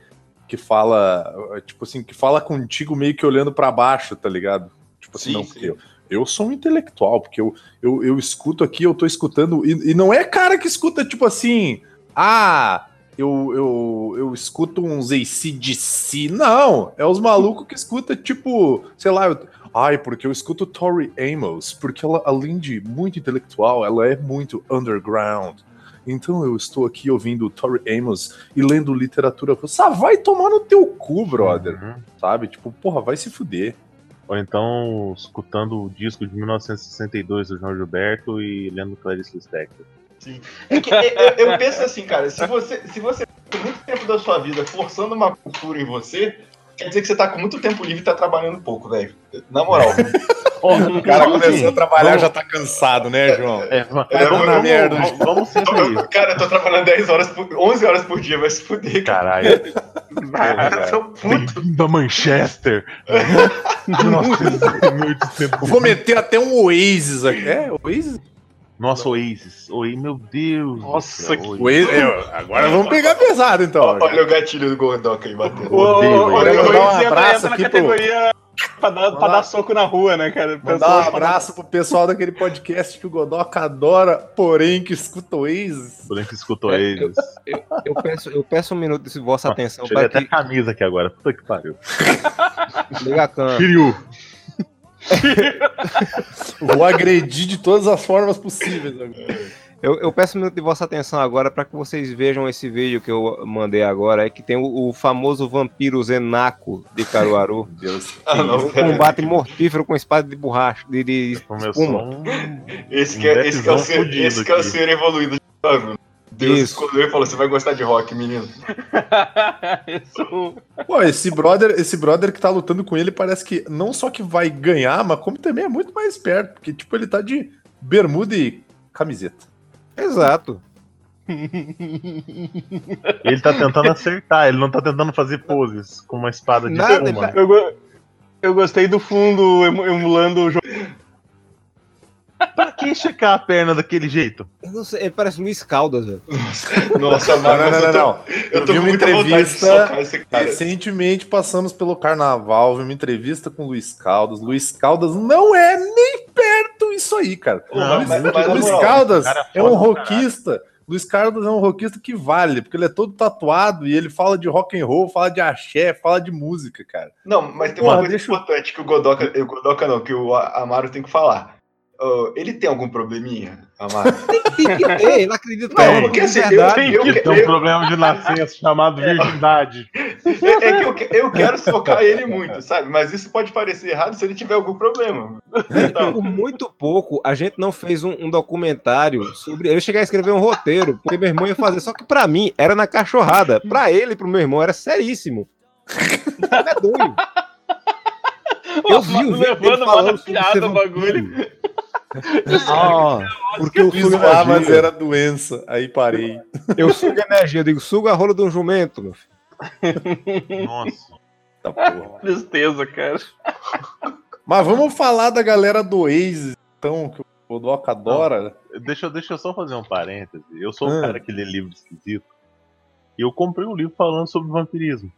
que fala, tipo assim, que fala contigo meio que olhando pra baixo, tá ligado? Tipo assim, Sim, não, sim. porque eu, eu sou um intelectual, porque eu, eu, eu escuto aqui, eu tô escutando, e, e não é cara que escuta, tipo assim, ah, eu, eu, eu escuto uns ACDC, não, é os malucos que escuta, tipo, sei lá, eu, Ai, porque eu escuto Tori Amos, porque ela, além de muito intelectual, ela é muito underground. Então eu estou aqui ouvindo Tori Amos e lendo literatura russa. Ah, vai tomar no teu cu, brother. Uhum. Sabe? Tipo, porra, vai se fuder. Ou então, escutando o disco de 1962 do João Gilberto e lendo Clarice Lispector. É que, é, eu, eu penso assim, cara, se você, se você tem muito tempo da sua vida forçando uma cultura em você, quer dizer que você tá com muito tempo livre e tá trabalhando pouco, velho. Na moral. *laughs* O cara começou a trabalhar já tá cansado, né, João? É, vamos, É, vamos, na merda. vamos, vamos ser *laughs* isso. cara, eu tô trabalhando 10 horas por, 11 horas por dia, vai se fuder, cara. Caralho. Eu sou puto. Bem-vindo a Manchester. *laughs* 1800. Vou meter até um Oasis aqui. É, Oasis? Nossa, Oasis. Oi, meu Deus. Nossa, que- Oasis. Oasis é, agora vamos pegar pesado, então. Olha o gatilho do Gordoca aí batendo. O, o, Odeio, o, o, eu mandar um Oasis entra- abraço aqui pro- categoria pra dar, pra dar soco na rua, né, cara? Mandar um abraço pro pessoal daquele podcast que o Godoca adora, porém que escuta Oasis. Por que escutou É, Oasis. Eu peço, eu peço um minuto de vossa atenção Tirei para até que camisa aqui agora. Puta que pariu. liga a câmera. Kiryu. *laughs* Vou agredir de todas as formas possíveis. Eu, eu peço um minuto de vossa atenção agora para que vocês vejam esse vídeo que eu mandei agora, é que tem o, o famoso vampiro Zenaco de Caruaru. Deus. Ah, não, um combate mortífero com espada de borracha, de, de espuma. um... Esse que é, esse que é o ser, esse que é o ser evoluído de Bruno. Deus Isso. escolheu e falou: você vai gostar de rock, menino. *laughs* Isso. Pô, esse brother, esse brother que tá lutando com ele parece que não só que vai ganhar, mas como também é muito mais esperto, porque tipo ele tá de bermuda e camiseta. Exato. *laughs* Ele tá tentando acertar, ele não tá tentando fazer poses com uma espada de Nada, espuma. ele Eu, go- eu gostei do fundo emu- emulando o jogo. Pra que checar a perna daquele jeito? Eu não sei, ele parece Luiz Caldas, velho. *laughs* Nossa, Não, não, mas não, eu não, tô, não. eu tô vi com uma entrevista. Recentemente passamos pelo carnaval, vi uma entrevista com o Luiz Caldas. Luiz Caldas não é nem perto isso aí, cara. Não, mas- mas na Luiz moral, Caldas cara é é um pra rockista. Luiz Caldas é um rockista que vale, porque ele é todo tatuado e ele fala de rock and roll, fala de axé, fala de música, cara. Não, mas tem Porra, uma coisa deixa eu- importante que o Godoka, o Godoka não, que o Amaro tem que falar. Ah, ele tem algum probleminha, Amaro? *laughs* Tem que ter, ele acredita Não, que porque é assim, eu, verdade. eu, Tem um eu- problema de nascença chamado virgindade. é, é que eu, eu quero socar ele muito, sabe? Mas isso pode parecer errado se ele tiver algum problema. Então, Por muito pouco, a gente não fez um, um documentário sobre. Eu cheguei a escrever um roteiro, porque meu irmão ia fazer. Só que pra mim era na cachorrada. Pra ele e pro meu irmão era seríssimo. Não é doido. *laughs* Eu vi o levando uma piada o bagulho. Ah, porque eu Fiz sugo lá, mas era doença. Aí parei. Eu sugo energia. Eu digo, suga a rola de um jumento, meu filho. Nossa. Tá porra. *laughs* Tristeza, cara. Mas vamos falar da galera do Oasis, então, que o Godoka adora. Deixa, eu- deixa eu só fazer um parêntese. Eu sou um Ah. cara que lê livro esquisito. E eu comprei um livro falando sobre vampirismo.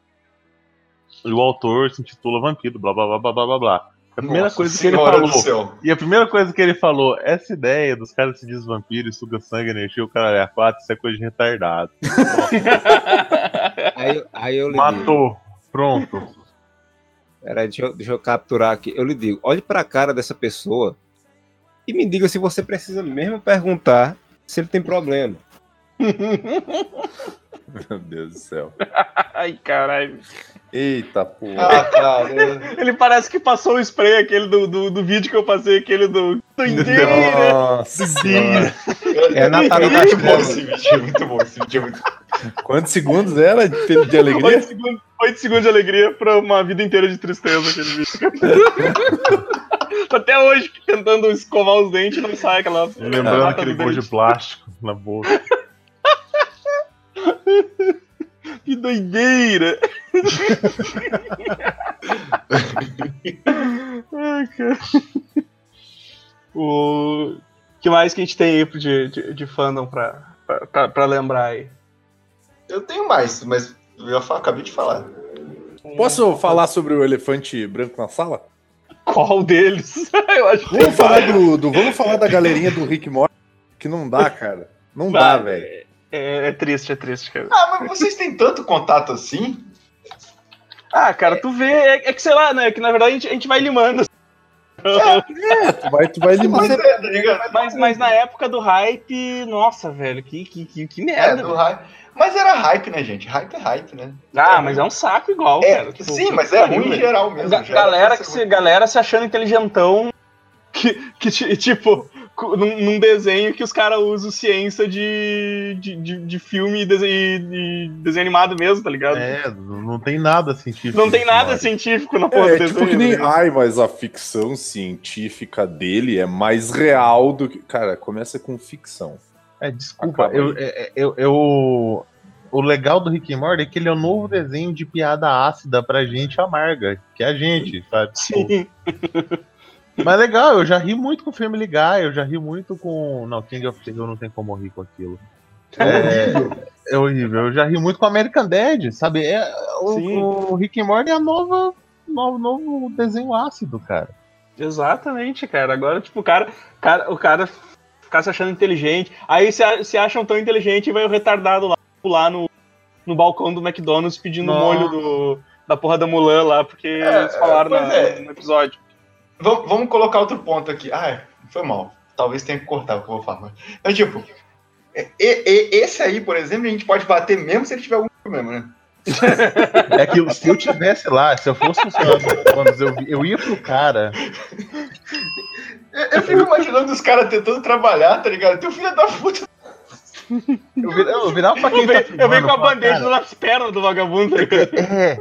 E o autor se intitula Vampiro, blá blá blá blá blá blá blá. A primeira nossa coisa que ele falou. do céu. E a primeira coisa que ele falou, essa ideia dos caras se diz vampiro e suga sangue, energia, o cara é a quatro, isso é coisa de retardado. Aí, aí eu lhe digo. Matou. Pronto. Peraí, deixa eu, deixa eu capturar aqui. Eu lhe digo, olhe pra cara dessa pessoa e me diga se você precisa mesmo perguntar se ele tem problema. *laughs* Meu Deus do céu. *laughs* Ai, caralho. Eita porra. Ah, cara. *laughs* Ele parece que passou o spray aquele do, do, do vídeo que eu passei, aquele do. Doideira! Nossa senhora. É Natália muito bom Castelo. esse vídeo, é muito bom esse vídeo, é muito Quantos segundos era de, de *laughs* alegria? 8 segundos, oito segundos de alegria pra uma vida inteira de tristeza aquele vídeo. Tô Até hoje tentando escovar os dentes não sai aquela. Lembrando aquele do gosto de plástico na boca. *laughs* Que doideira! Ai, cara. O que mais que a gente tem aí de, de, de fandom pra, pra, pra lembrar aí? Eu tenho mais, mas eu acabei de falar. Posso falar sobre o elefante branco na sala? Qual deles? *laughs* eu acho que Vamos falar do, do- vamos falar da galerinha do Rick Morty, que não dá, cara. Não dá, velho. É, é triste, é triste, cara. Ah, mas vocês têm tanto contato assim? Ah, cara, tu vê, é, é que sei lá, né? Que na verdade a gente, a gente vai limando. Tu vai, tu vai limar. Mas, é, tá? Mas, mas na época do hype, nossa, velho, que, que, que, que É, merda. do velho. hype. Mas era hype, né, gente? Hype é hype, né? Ah, mas é um saco igual, É, cara. Tipo, sim, mas é ruim em geral mesmo. Ga- galera, que se, ruim. galera se achando inteligentão, que, que ti- tipo, num, num desenho que os caras usam ciência de, de, de, de filme e desenho, de desenho animado mesmo, tá ligado? É, não tem nada científico. Não tem nada lado. científico na porra É, do tipo desenho. que nem. ligado? Ai, mas a ficção científica dele é mais real do que. Cara, começa com ficção. É, desculpa, eu, aí. é- eu, eu- O legal do Rick and Morty é que ele é o novo desenho de piada ácida pra gente amarga, que é a gente, sabe? Sim. *laughs* Mas é legal, eu já ri muito com o Family Guy, eu já ri muito com. Não, King of eu não tenho como rir com aquilo. É, é horrível. Eu já ri muito com American Dad, sabe? É, o, o Rick and Morty é a nova. Novo, novo desenho ácido, cara. Exatamente, cara. Agora, tipo, o cara, cara, o cara ficar se achando inteligente. Aí se, se acham tão inteligente e vai o retardado lá pular no, no balcão do McDonald's pedindo Nossa. molho do, da porra da Mulan lá, porque É, eles falaram na- é. no episódio. Vamos, vamos colocar outro ponto aqui. Ah, foi mal. Talvez tenha que cortar o que eu vou falar. Mas, tipo, e- e- esse aí, por exemplo, a gente pode bater mesmo se ele tiver algum problema, né? É que se eu tivesse lá, se eu fosse funcionário do eu, eu ia pro cara. Eu, eu fico imaginando os caras tentando trabalhar, tá ligado? Tem um filho da puta. Eu, vir- eu virava pra quem Eu tá venho, eu venho com a filmando, bandeja nas pernas do vagabundo. tá ligado? É.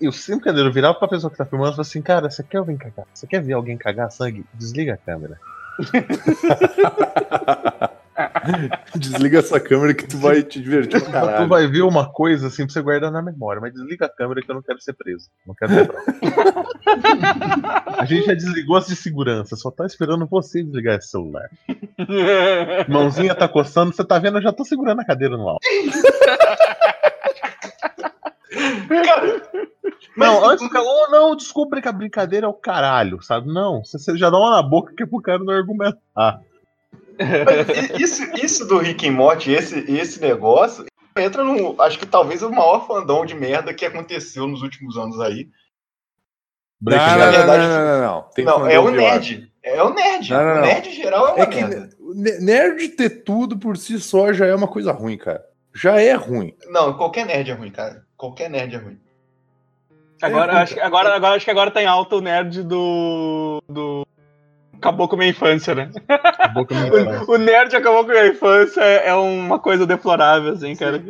Eu- sempre, quando eu virava pra pessoa que tá filmando, eu falava assim, cara, você quer alguém cagar? Você quer ver alguém cagar sangue? Desliga a câmera. *laughs* Desliga essa câmera que tu vai te divertir pra Tu caralho. vai ver uma coisa assim pra você guardar na memória, mas desliga a câmera que eu não quero ser preso. Não quero ter prova. A gente já desligou as de segurança, só tá esperando você desligar esse celular. Mãozinha tá coçando, você tá vendo? Eu já tô segurando a cadeira no alto. *laughs* Cara, mas Não, antes o cara, oh, não, descobre que a brincadeira é o caralho, sabe? Não, você, já dá uma na boca que é pro cara não argumentar. Isso, isso do Rick and Morty, esse, esse negócio, entra no. Acho que talvez o maior fandom de merda que aconteceu nos últimos anos aí. Não, não, verdade- não, não, não, não. Tem não, é o pior. nerd. É o nerd. Não, não, O nerd geral é uma É que merda. ne- nerd ter tudo por si só já é uma coisa ruim, cara. Já é ruim. Não, qualquer nerd é ruim, cara. Qualquer nerd é ruim. Agora, É, acho, que- agora, agora acho que agora tá em alta o nerd do. do. Acabou com a minha infância, né? Acabou com a minha *laughs* infância. O nerd acabou com a minha infância é é uma coisa deplorável, assim, cara.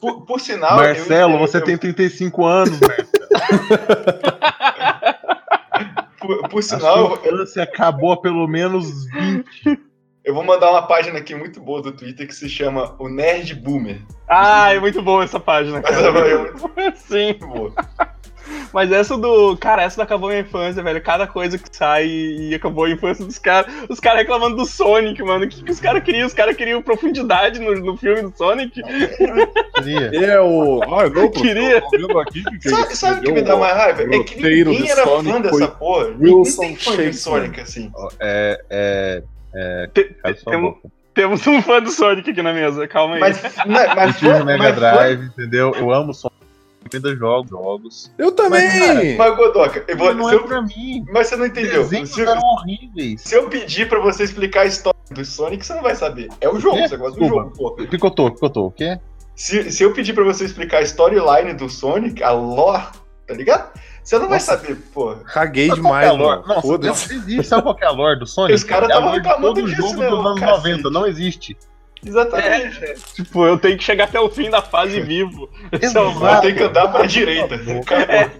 Por, por sinal. Marcelo, eu- você eu- tem 35 anos, Marcelo. *laughs* Por, por A sinal, sua infância acabou há pelo menos 20. Eu vou mandar uma página aqui muito boa do Twitter que se chama O Nerd Boomer. Ah, é muito boa essa página, Mas cara. ela *laughs* é muito Sim. boa. Mas essa do. Cara, essa acabou minha infância, velho. Cada coisa que sai e acabou a infância dos caras. Os caras reclamando do Sonic, mano. O que, que os caras queriam? Os caras queriam profundidade no, no filme do Sonic. Queria. É o. Ah, não, Queria. Tô vendo aqui que Sabe, sabe o que me dá mais raiva? É que ninguém era Sonic fã dessa porra. Wilson ninguém tem fã. Sonic assim. É. É. É. Te- temos, boca. temos um fã do Sonic aqui na mesa, calma aí. Mas, *laughs* mas, Eu mas, tive fã- o Mega mas Drive, entendeu? Eu amo Sonic. Eu ainda jogo jogos. Eu também! Mas, Godoka, eu vou, não se é eu- pra mim. mas você não Os entendeu. desenhos Se, eram horríveis. se eu pedir pra você explicar a história do Sonic, você não vai saber. É o jogo, você gosta do Desculpa. jogo, pô. Picotou, picotou, o quê? Se, se eu pedir pra você explicar a storyline do Sonic, a lore, tá ligado? Você não vai Nossa. saber, pô. Caguei é demais, mano. Não, Foda-se. não existe. Sabe qual que é a lore do Sonic? Os caras É a tavam lore de reclamando todo disso, jogo né, dos anos cacete. 90, não existe. Exatamente. Tipo, eu tenho que chegar até o fim da fase *laughs* vivo. Esse é o Vai ter que andar pra direita. Acabou.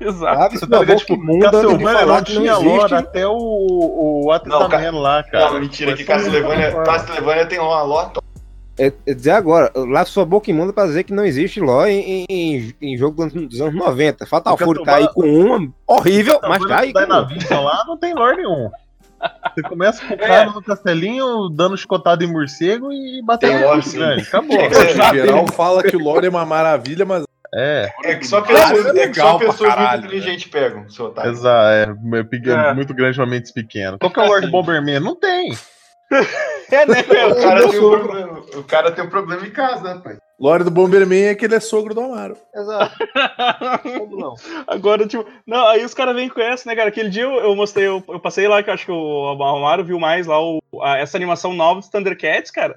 Exato. Da Tá ligado? boca Tipo, imunda de Castlevania não tinha existe. lore até o, o Atentamento lá, cara. Não, mentira, que Castlevania, tem uma lore top. É, é dizer agora, lá sua boca imunda pra dizer que não existe lore em, em, em jogo dos anos, dos anos 90. Fatal O Fury tá aí com uma horrível, mas tá aí com uma. Dynavision lá não tem lore nenhum. Você começa com o cara no castelinho, dando chicotada em morcego e batendo Tem lore, sim. grande. Acabou. *laughs* É geral fala que o lore é uma maravilha, mas É, É que só pessoas, é é que só legal pessoas muito caralho, inteligentes pegam, seu otário. exato. É, é É. muito grande pra mentes pequenas. Qual que é o Lord Bomberman? Não tem. *laughs* É, né, meu? O cara, tem um problema, o cara tem um problema em casa, rapaz. lore do Bomberman é que ele é sogro do Amaro. Exato. *laughs* Como não? Agora, tipo, não, aí os caras vêm com essa, né, cara? Aquele dia eu, eu mostrei, eu, eu passei lá, que eu acho que o Amaro viu mais lá o, a- essa animação nova dos Thundercats, cara.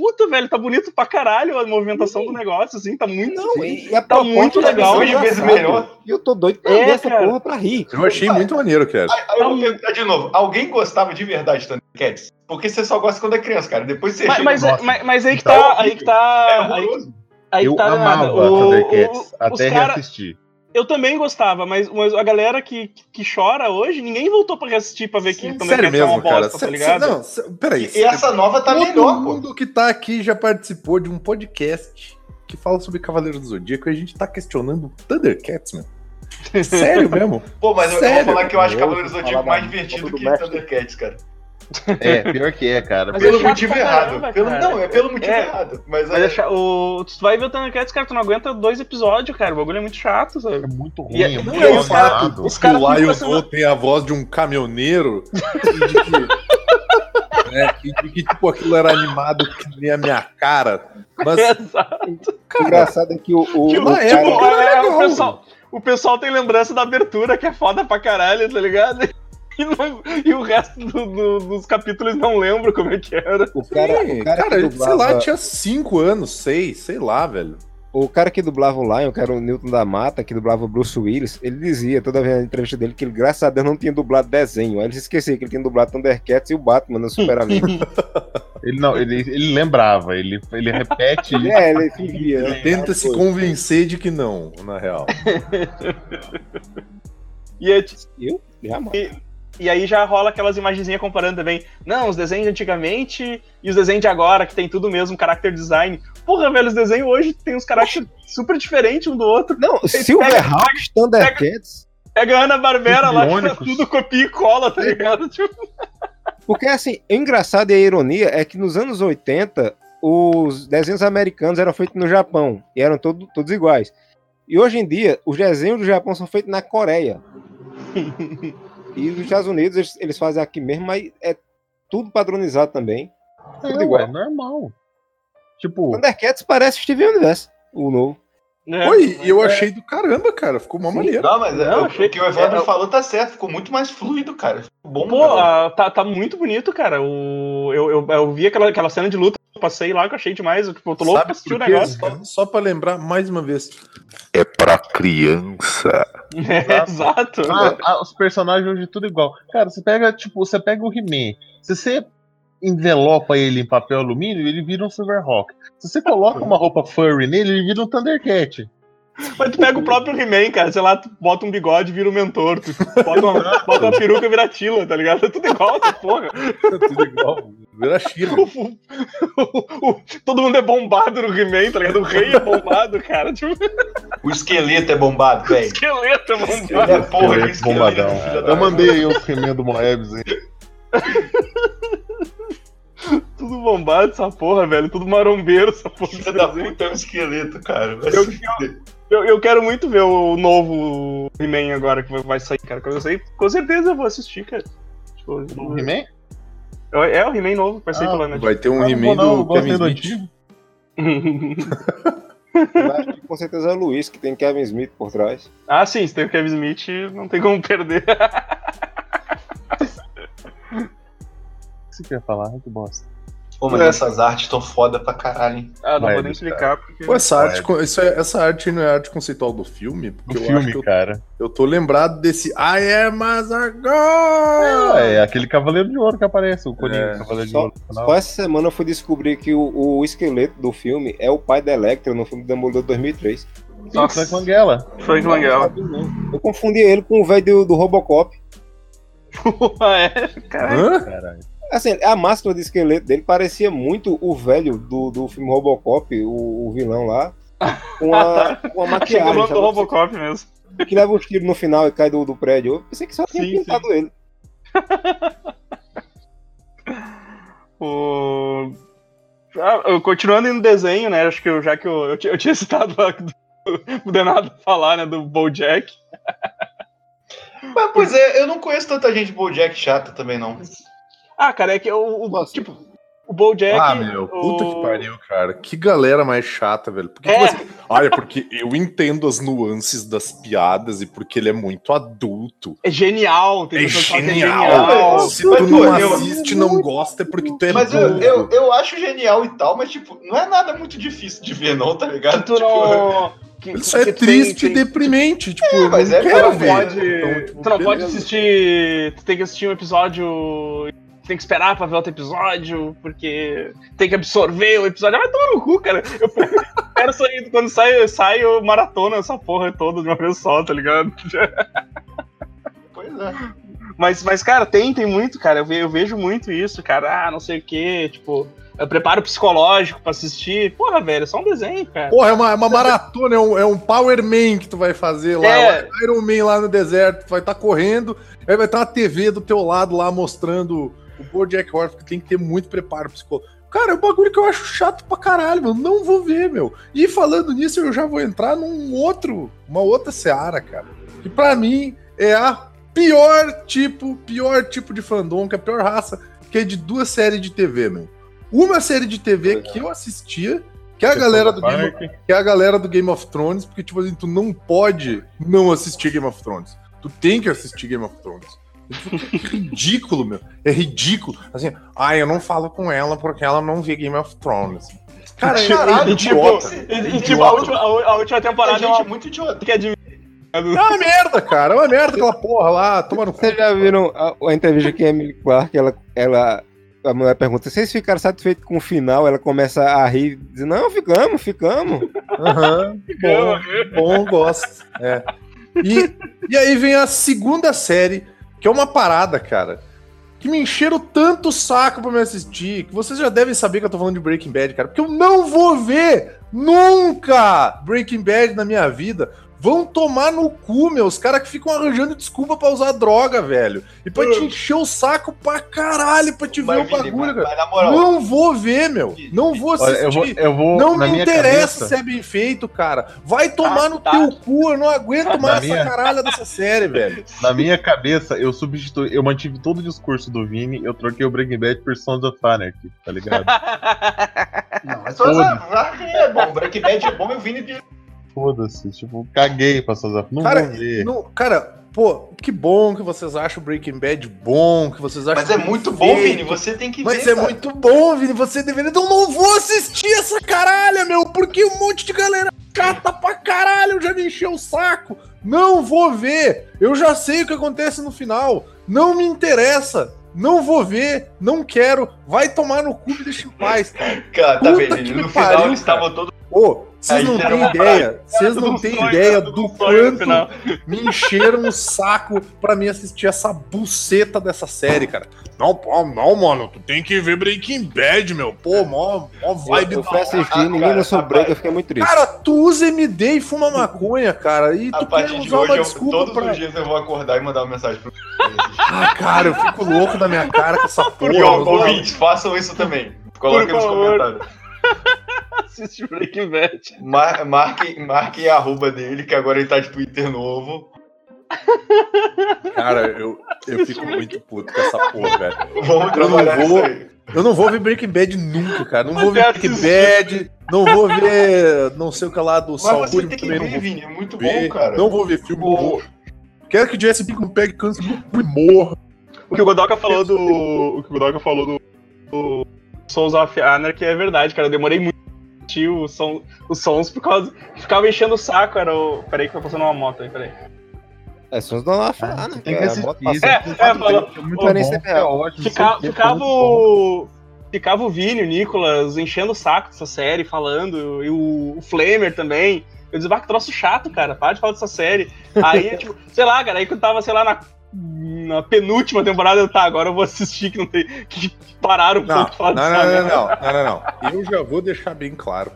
Puta, velho, tá bonito pra caralho a movimentação do negócio, assim, tá muito. Não, e, e a Tá muito é legal. Hoje vezes melhor. E eu tô doido pra É, ver essa cara. porra pra rir. Eu achei muito maneiro, cara. Aí, aí eu vou perguntar de novo: alguém gostava de verdade de Thundercats? Porque você só gosta quando é criança, cara. Depois você Mas, chega mas, é- mas, mas aí que Tá tá. Aí que É tá. Aí, horroroso. aí eu que tá amava nada. O- Thundercats, o- até cara- reassistir. Eu também gostava, mas, mas a galera que, que chora hoje, ninguém voltou pra reassistir pra ver que Sério Thundercats é uma mesmo, cara. bosta, tá Cê- ligado? cê- não, cê- peraí. E essa nova tá Todo melhor, pô. mundo que tá aqui já participou de um podcast que fala sobre Cavaleiros do Zodíaco e a gente tá questionando Thundercats, mano. *laughs* Sério mesmo? Pô, mas eu- eu, Sério? vou falar que eu acho Eu Cavaleiros do Zodíaco mais divertido do que. Thundercats, cara. *laughs* É, pior que é, cara. Mas Pelo é chato motivo errado. caramba, Pelo- cara. não, é pelo motivo É. errado. Mas, Mas é, é o, tu vai ver o Thundercats, cara, tu não aguenta dois episódios, cara. O bagulho é muito chato, sabe? É muito ruim, E é- é muito não, mal os cara- cara o Lion passando- tem a voz de um caminhoneiro e de que, *laughs* né, e de que tipo, aquilo era animado que nem a minha cara. Mas, *laughs* Exato. O engraçado é que o, o, Tipo, o cara- tipo, era é, o, pessoal, o pessoal tem lembrança da abertura, que é foda pra caralho, tá ligado? E, não- e o resto do- do- dos capítulos não lembro como é que era. o cara, Sim, o cara, cara, que sei lá, dublava, tinha 5 anos, 6, sei lá, velho. o cara que dublava o Lion, que era o Newton da Mata, que dublava o Bruce Willis, ele dizia toda vez na entrevista dele que ele, graças a Deus, não tinha dublado desenho. Aí ele se esquecia que ele tinha dublado Thundercats e o Batman no Super *laughs* Amigo. Ele não, ele, ele lembrava, ele, ele repete isso. *laughs* é, ele fingia. Ele tenta se convencer de que não, na real. *laughs* E, é, Eu? Jamais. e aí já rola aquelas imagenzinhas comparando também. Não, os desenhos de antigamente e os desenhos de agora, que tem tudo o mesmo, character design. Porra, velho, os desenhos hoje tem uns caracteres super diferentes um do outro. Não, Silverhawks, Thundercats. Pega a Ana Barbera lá, que Biônicos. tudo copia e cola, tá ligado? Tipo, Porque assim, o engraçado e a ironia é que nos anos 80 os desenhos americanos eram feitos no Japão e eram todo- todos iguais. E hoje em dia, os desenhos do Japão são feitos na Coreia. *laughs* e nos Estados Unidos eles, eles fazem aqui mesmo, mas é tudo padronizado também. Tudo É, igual. ué, normal. Tipo, Thundercats parece Steven Universe, o novo. É, Oi, e eu achei do caramba, cara. Ficou uma maneiro. Não, mas é, Não, o- achei- o que o Evandro é, falou tá certo. Ficou muito mais fluido, cara. Ficou bom, Pô, cara. ah, tá, tá muito bonito, cara. O, eu, eu, eu vi aquela, aquela cena de luta, eu passei lá que eu achei demais. Eu, tipo, eu tô louco pra assistir o negócio. Só, só pra lembrar mais uma vez. É pra criança. *laughs* É, exato. ah, ah, os personagens hoje tudo igual. Cara, você pega, tipo, você pega o He-Man. Se você envelopa ele em papel alumínio, ele vira um Silverhawk. Se você coloca uma roupa furry nele, ele vira um Thundercat. Mas tu pega o próprio He-Man, cara, sei lá, tu bota um bigode e vira o mentor. Tu bota uma, *laughs* bota uma peruca e vira Tila, tá ligado? É tudo igual essa porra. Tá tudo igual. Vira. *laughs* O- o- o- todo mundo é bombado no He-Man, tá ligado? O rei é bombado, cara. Tipo, O esqueleto é bombado, velho. esqueleto é bombado. é porra, que Esqueleto esqueleto, bombadão. da Eu mandei aí os He-Man do Moebius, hein? *laughs* Tudo bombado essa porra, velho. Tudo marombeiro essa porra. Filha da puta é um esqueleto, cara. Vai Eu-. Eu, eu quero muito ver o novo He-Man agora que vai- sair, cara. Quando eu sair, com certeza eu vou assistir, cara. Tipo, O He-Man? é o He-Man novo vai sair Ah, pela Netflix. Vai ter um Ah, He-Man do Kevin do Smith. antigo. Eu acho que com certeza é o Luiz, que tem Kevin Smith por trás. ah, sim, se tem o Kevin Smith, não tem como perder. *laughs* você quer falar? Que bosta. Pô, mas essas artes estão foda pra caralho, hein? Ah, não Vai, vou nem cara. explicar, porque. Pô, essa arte, isso é- essa arte não é arte conceitual do filme? Do Porque eu acho filme, que eu, cara. eu tô lembrado desse I am Azargon! É, é aquele Cavaleiro de Ouro que aparece, o Coringa, É. Cavaleiro de Só, Ouro. no final. só essa semana eu fui descobrir que o, o esqueleto do filme é o pai da Electra no filme do Demolidor 2003. Sim, Nossa. Frank Langella. Frank Langella. Eu confundi ele com o velho do, do Robocop. *laughs* Ah, é, caralho. Caralho. Assim, a máscara de esqueleto dele parecia muito o velho do, do filme Robocop, o, o vilão lá, com a, *laughs* com a que maquiagem. o do? Robocop mesmo. Que leva os tiros no final e cai do, do prédio. Eu pensei que só tinha Sim, pintado ele. *laughs* O... Ah, continuando no desenho, né? Acho que eu, já que eu, eu, tinha- eu tinha *laughs* citado lá do, do Denado falar, né? Do Bojack. Mas, pois é, eu não conheço tanta gente Bojack chata também, não. Ah, cara, é que o, Nossa. tipo, o BoJack... Ah, meu, puta o- que pariu, cara. Que galera mais chata, velho. Porque, É. tipo assim, olha, porque eu entendo as nuances das piadas e porque ele é muito adulto. É genial, tem É pessoas que que genial. Se tu não eu- assiste, não gosta, é porque tu é Mas eu, eu, eu acho genial e tal, mas tipo, não é nada muito difícil de ver, não, tá ligado? Tu Tipo, não... que- só é que tu triste tem- e deprimente. Tipo, É, mas não é- quero não ver. pode, Então, tipo, tu não pode beleza. assistir. Tu tem que assistir um episódio. Tem que esperar pra ver outro episódio, porque tem que absorver o episódio. Ah, Vai tomar no cu, cara. Eu *laughs* quero sair. Quando sai, sai eu maratona essa porra toda de uma vez só, tá ligado? *laughs* Pois é. Mas, mas cara, tem, tem muito, cara. Eu, ve- eu vejo muito isso, cara. Ah, não sei o quê. Tipo, eu preparo psicológico pra assistir. Porra, velho, é só um desenho, cara. Porra, é uma, é uma maratona, é um, é um Power Man que tu vai fazer lá, É. Iron Man lá no deserto, tu vai estar correndo, aí vai estar uma TV do teu lado lá mostrando o BoJack Horseman, tem que ter muito preparo psicológico. Cara, é um bagulho que eu acho chato pra caralho, meu. Não vou ver, meu. E falando nisso, eu já vou entrar num outro, uma outra seara, cara. Que pra mim é a pior tipo, pior tipo de fandom, que é a pior raça, que é de duas séries de TV, meu. Uma série de TV que eu assistia, que é a galera do Game of que é a galera do Game of Thrones, porque, tipo assim, tu não pode não assistir Game of Thrones. Tu tem que assistir Game of Thrones. Que ridículo, meu. É ridículo. Assim, ah, eu não falo com ela porque ela não vê Game of Thrones. Cara, é, *laughs* Caralho, é tipo, idiota. E, tipo, a última, a, a última A temporada é gente uma é muito idiota. que é de É uma merda, cara. É uma merda aquela porra lá. Toma no. Vocês já viram a, a entrevista que a Emily Clark, ela, ela, a mulher pergunta, vocês ficaram satisfeitos com o final? Ela começa a rir, diz, não, ficamos, ficamos. Aham. Bom, bom, gosto. É. E, e aí vem a segunda série, que é uma parada, cara. Que me encheram tanto saco pra me assistir, que vocês já devem saber que eu tô falando de Breaking Bad, cara. Porque eu não vou ver nunca Breaking Bad na minha vida. Vão tomar no cu, meu. Os caras que ficam arranjando desculpa pra usar droga, velho. E pra te encher o saco pra caralho, pra te ver o Vini, bagulho, mas, cara. mas moral, Não vou ver, meu. Não vou assistir. eu vou, eu vou Não me interessa cabeça, se é bem feito, cara. Vai tomar Ah, no tá. teu cu, eu não aguento mais essa minha- caralha dessa série, velho. *laughs* Na minha cabeça, eu substituí, eu mantive todo o discurso do Vini, eu troquei o Breaking Bad por Sons of Anarchy, tá ligado? *laughs* não, mas só é bom. Breaking Bad é bom, eu vim de. Foda-se, tipo, caguei pra of Não Cara, vou ver. Não, cara, pô, que bom que vocês acham Breaking Bad bom, que vocês acham Mas é muito bom. Vini. Você tem que Mas ver. é cara. muito bom, Vini. Você deveria. Então não vou assistir essa caralha, meu. Porque um monte de galera chata pra caralho já me encheu o saco. Não vou ver. Eu já sei o que acontece no final. Não me interessa. Não vou ver. Não quero. Vai tomar no cu e deixa em paz, cara. Cara, tá vendo? No pariu, final eles estavam todos. Ô, vocês não têm ideia. Vocês não têm ideia do quanto me encheram o saco pra mim assistir essa buceta dessa série, cara. Não, pô, não, mano, tu tem que ver Breaking Bad, meu. Pô, mó, mó vibe eu da fui assistir, Ah, ninguém cara, lançou break, eu fiquei muito triste. Cara, tu usa MD e fuma maconha, cara, e tu quer usar hoje, uma eu, desculpa todos pra... os dias eu vou acordar e mandar uma mensagem pro. *laughs* Ah, cara, eu fico louco da minha cara com essa porra. E ó, ouvintes, façam isso também. Coloquem nos comentários. *laughs* *laughs* Assiste Breaking Bad. Mar marquem, marquem a arroba dele, que agora ele tá de Twitter novo. Cara, eu, eu fico muito puto com essa porra, velho. Vamos Eu não trabalhar vou-. Eu não vou ver Breaking Bad nunca, cara. Não Mas vou ver Breaking. Bad, não vou ver não sei o que lá do Mas Saul você Goodman tem que também não ver, vou Vini. É muito ver. bom, cara. Não vou ver filme, não vou. Quero que Jesse Pinkman pegue câncer e morra. O que o Godoka falou do. O que o Godoka falou do. do Sons of Anarchy é verdade, cara. Eu demorei muito pra assistir o som, os sons por causa. Ficava enchendo o saco, era o. Peraí que tá passando uma moto aí, peraí. É, só não lá falar, né? Tem que assistir. Isso, É, é, falou- ficava o. Ficava o Vini, o Nicolas, enchendo o saco dessa série, falando, e o, o Flamer também. Eu disse, ah, que troço chato, cara, para de falar dessa série. *laughs* Aí, tipo, sei lá, cara, aí que eu tava, sei lá, na, na penúltima temporada, tá, agora eu vou assistir, que não tem. que pararam Não, pouco não, não, não, não, não, não, não. Eu já vou deixar bem claro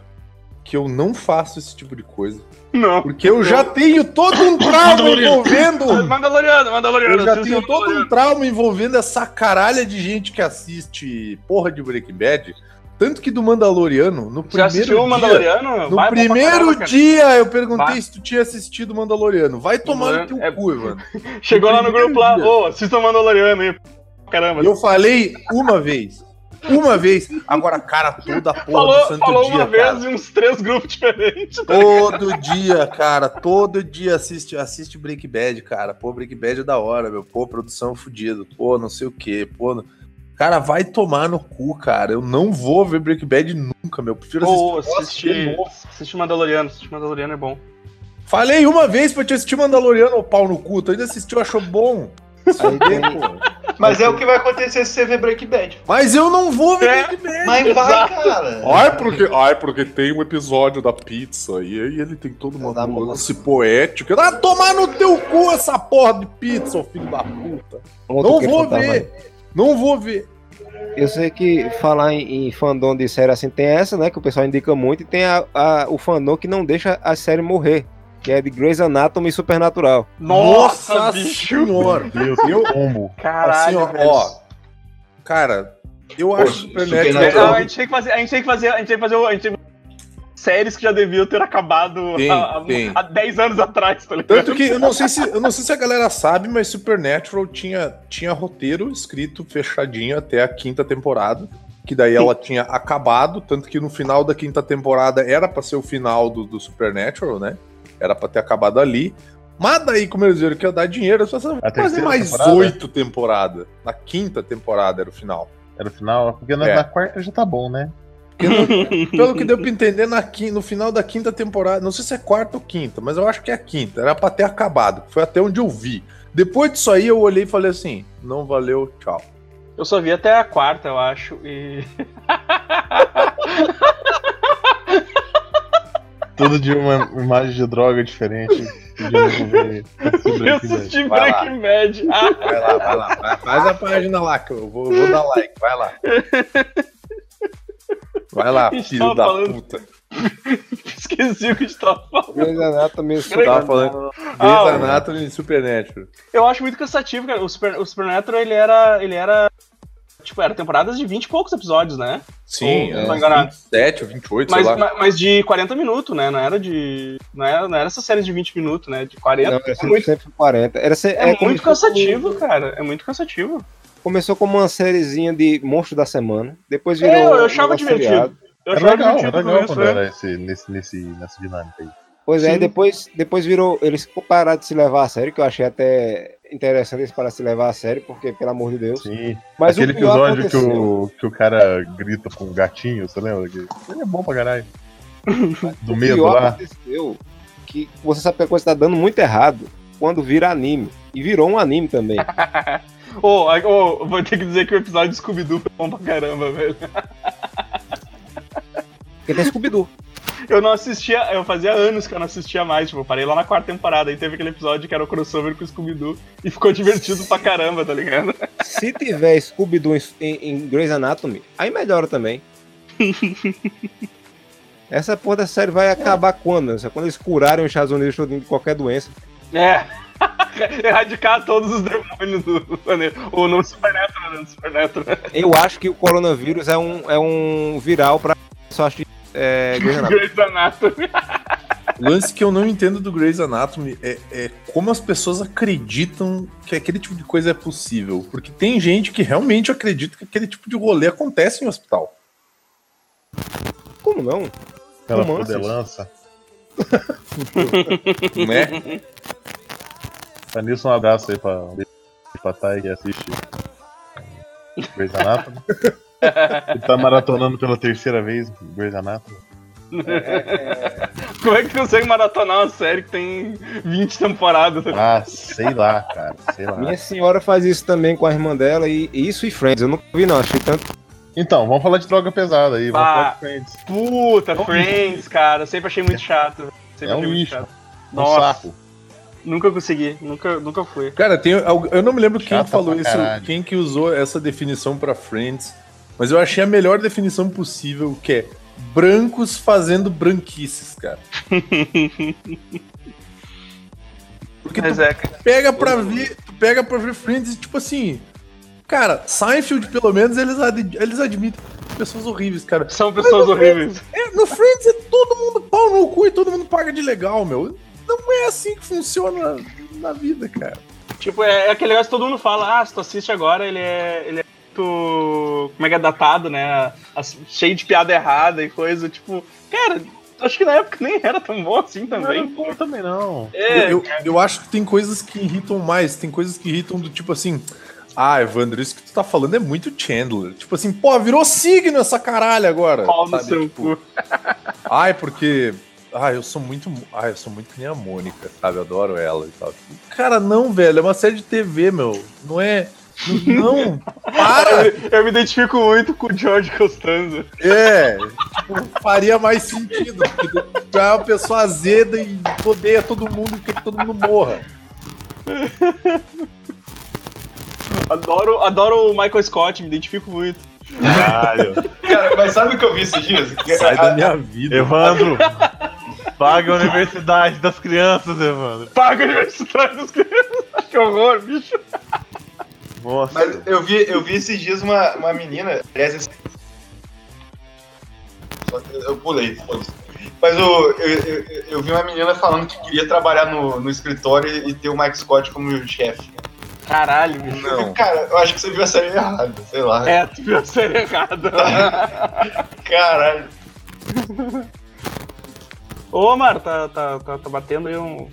que eu não faço esse tipo de coisa. Não. Porque eu já tenho todo um *laughs* trauma envolvendo. *laughs* Mandaloriano, Mandaloriano. Eu já tenho todo um trauma envolvendo essa caralha de gente que assiste porra de Breaking Bad. Tanto que do Mandaloriano, no Já assistiu primeiro o dia, Mandaloriano? no Vai primeiro caramba, cara. dia eu perguntei Vai. se tu tinha assistido o Mandaloriano. Vai tomar no teu É- cu, Ivan. *laughs* Chegou lá no grupo lá, ô, assista o Mandaloriano aí. Caramba. Eu falei uma vez. uma vez. Agora, cara, toda a porra do Falou, santo falou dia, uma cara. vez em uns três grupos diferentes. Todo dia, cara, todo dia assiste, assiste Break Bad, cara. Pô, Break Bad é da hora, meu. Pô, produção fodida. Pô, não sei o quê. Pô, não- cara, vai tomar no cu, cara. Eu não vou ver Break Bad nunca, meu. Eu prefiro Ou assistir. assistir, assistir Mandaloriano. Assistir Mandaloriano é bom. Falei uma vez pra te assistir Mandaloriano, ô pau no cu. Tu ainda assistiu, achou bom. Aí Mas é o que vai acontecer se você ver Breaking Bad. Mas eu não vou ver É. Break Bad. Mas vai, Exato. cara. Ai porque, ai, porque tem um episódio da pizza e aí ele tem todo uma Dá nuance poética. Ah, tomar no teu cu essa porra de pizza, ô filho da puta. outro Não vou aí. Não vou ver. Eu sei que falar em, em fandom de série assim tem essa, né? Que o pessoal indica muito, e tem a, a- o fandom que não deixa a série morrer, que é de Grey's Anatomy e Supernatural. Nossa, bicho. senhora. Deus, Eu- combo. Caralho, assim, ó, velho. ó, cara, eu Pô, acho Supernatural- Supernatural. Não, a gente tem que fazer, a gente tem que fazer, a gente tem que fazer, o- a gente tem que fazer séries que já deviam ter acabado Tem, há, há- tem. há 10 anos atrás, tá ligado? Tanto que eu não sei se eu não sei se a galera sabe, mas Supernatural tinha, tinha roteiro escrito fechadinho até a quinta temporada. Que daí ela tinha acabado, tanto que no final da quinta temporada era pra ser o final do, do Supernatural, né? Era pra ter acabado ali. Mas daí, como eles viram que ia dar dinheiro, só fazer A terceira mais temporada? oito temporadas. Na quinta temporada era o final. Era o final, porque na, É. na quarta já tá bom, né? No- *laughs* pelo que deu pra entender, na quin- no final da quinta temporada, não sei se é quarta ou quinta, mas eu acho que é a quinta. Era pra ter acabado. Foi até onde eu vi. Depois disso aí, eu olhei e falei assim: não valeu, tchau. Eu só vi até a quarta, eu acho, e... *laughs* Todo dia uma imagem de droga diferente. *laughs* Eu assisti Vai lá. Breaking Bad. Vai lá, vai lá. vai- faz a página lá que eu vou, vou dar like. Vai lá. Vai lá, filho da falando- puta. *laughs* esqueci o que a gente tava falando. Grey's Anatomy e Eu tava falando Ah, Grey's Anatomy e Supernatural. Eu acho muito cansativo, cara. O, Super, o Supernatural, ele era. Ele era. Tipo, era temporadas de 20 e poucos episódios, né? Sim, Ou- é, enganado. 27 ou 28, Mas, sei lá. ma- mas de 40 minutos, né? Não era de. Não era, não era essa série de 20 minutos, né? De 40. Não, é era sempre, muito, sempre 40. Era se- é começou muito cansativo, cara. É muito cansativo. Começou como uma sériezinha de monstro da semana. Depois virou. É, eu um achava negócio divertido. seriado. Eu Era achava legal, divertido era no legal quando né? era esse, nesse, nesse, nessa dinâmica aí. Pois é, Sim. depois, depois virou. Eles pararam de se levar a sério, que eu achei até interessante eles parar de se levar a sério, porque, pelo amor de Deus. Sim. Mas Aquele episódio que aconteceu. o, que o cara grita com um gatinho, você lembra? Que- Ele é bom pra caralho. *laughs* Do O medo pior lá. aconteceu que você sabe que a coisa tá dando muito errado quando vira anime. E virou um anime também. *laughs* Ô, a- ô, vou ter que dizer que o episódio de Scooby-Doo foi bom pra caramba, velho. Porque tem Scooby-Doo. Eu não assistia, eu fazia anos que eu não assistia mais, tipo, eu parei lá na quarta temporada e teve aquele episódio que era o crossover com o Scooby-Doo e ficou divertido pra caramba, tá ligado? Se tiver Scooby-Doo em, em Grey's Anatomy, aí melhora também. Essa porra da série vai acabar quando? Quando eles curarem os Estados Unidos de qualquer doença. É. *laughs* Erradicar todos os demônios do planeta. Ou no Supernatural, né? No Supernatural. Eu acho que o coronavírus é um, é um viral pra só assistir é, Grey's Anatomy. Grey's Anatomy. O lance que eu não entendo do Grey's Anatomy é, é como as pessoas acreditam que aquele tipo de coisa é possível. Porque tem gente que realmente acredita que aquele tipo de rolê acontece em hospital. Como não? Aquela Romances. fodelança. *laughs* Né? Tá nisso um abraço aí pra, pra Thay que assiste Grey's Anatomy. Ele tá maratonando pela terceira vez Grey's Anatomy. *laughs* Como é que consegue maratonar uma série que tem 20 temporadas? Ah, sei lá, cara. Sei lá. Minha senhora faz isso também com a irmã dela, e, isso e Friends. Eu nunca vi, não. Achei tanto. Então, vamos falar de droga pesada aí. Vamos Ah. falar de Friends. Puta, Friends, cara. Sempre achei muito chato. Sempre É um achei muito lixo. chato. Um Nossa, saco. Nunca consegui. Nunca, nunca fui. Cara, tem, eu não me lembro quem Chata falou isso, caralho. quem que usou essa definição pra Friends, mas eu achei a melhor definição possível, que é brancos fazendo branquices, cara. *laughs* Porque Mas tu é, cara. pega pra ver, tu pega pra ver Friends e tipo assim, cara, Seinfeld pelo menos eles, ad- eles admitem pessoas horríveis, cara. São pessoas horríveis. É, no Friends é todo mundo pau no cu e todo mundo paga de legal, meu. Não é assim que funciona na vida, cara. Tipo, é, é aquele negócio que todo mundo fala, ah, se tu assiste agora, ele é. Ele é muito. como é que é datado, né? Cheio de piada errada e coisa, tipo, cara, acho que na época nem era tão bom assim também. Não, não, também não. É, Eu, eu acho que tem coisas que irritam mais, tem coisas que irritam do tipo assim. Ah, Evandro, isso que tu tá falando é muito Chandler. Tipo assim, pô, virou signo essa caralho agora. pau no seu Tipo, cu. *laughs* Ai, porque. Ai, eu sou muito. Ai, eu sou muito que nem a Mônica, sabe? Eu adoro ela e tal. Cara, não, velho. É uma série de TV, meu. Não é. Não, *laughs* para! Eu me identifico muito com o George Costanza. É, tipo, faria mais sentido. Tu é uma pessoa azeda e odeia todo mundo e quer que todo mundo morra. Adoro, adoro o Michael Scott, me identifico muito. Caralho. Cara, mas sabe o que eu vi esses dias? Sai da minha vida. Evandro, paga a universidade das crianças, Evandro. Paga a universidade dos crianças. Que horror, bicho. Nossa. Mas eu vi, eu vi esses dias uma, uma menina. Aliás, esse- Só que eu pulei, foda-se. Mas o, eu, eu, eu vi uma menina falando que queria trabalhar no, no escritório e, e ter o Mike Scott como chefe. Caralho, bicho. Não. Cara, eu acho que você viu a série errada, sei lá. É, tu viu a série errada. *laughs* Caralho. Ô, Mar, tá, tá, tá, tá batendo aí um.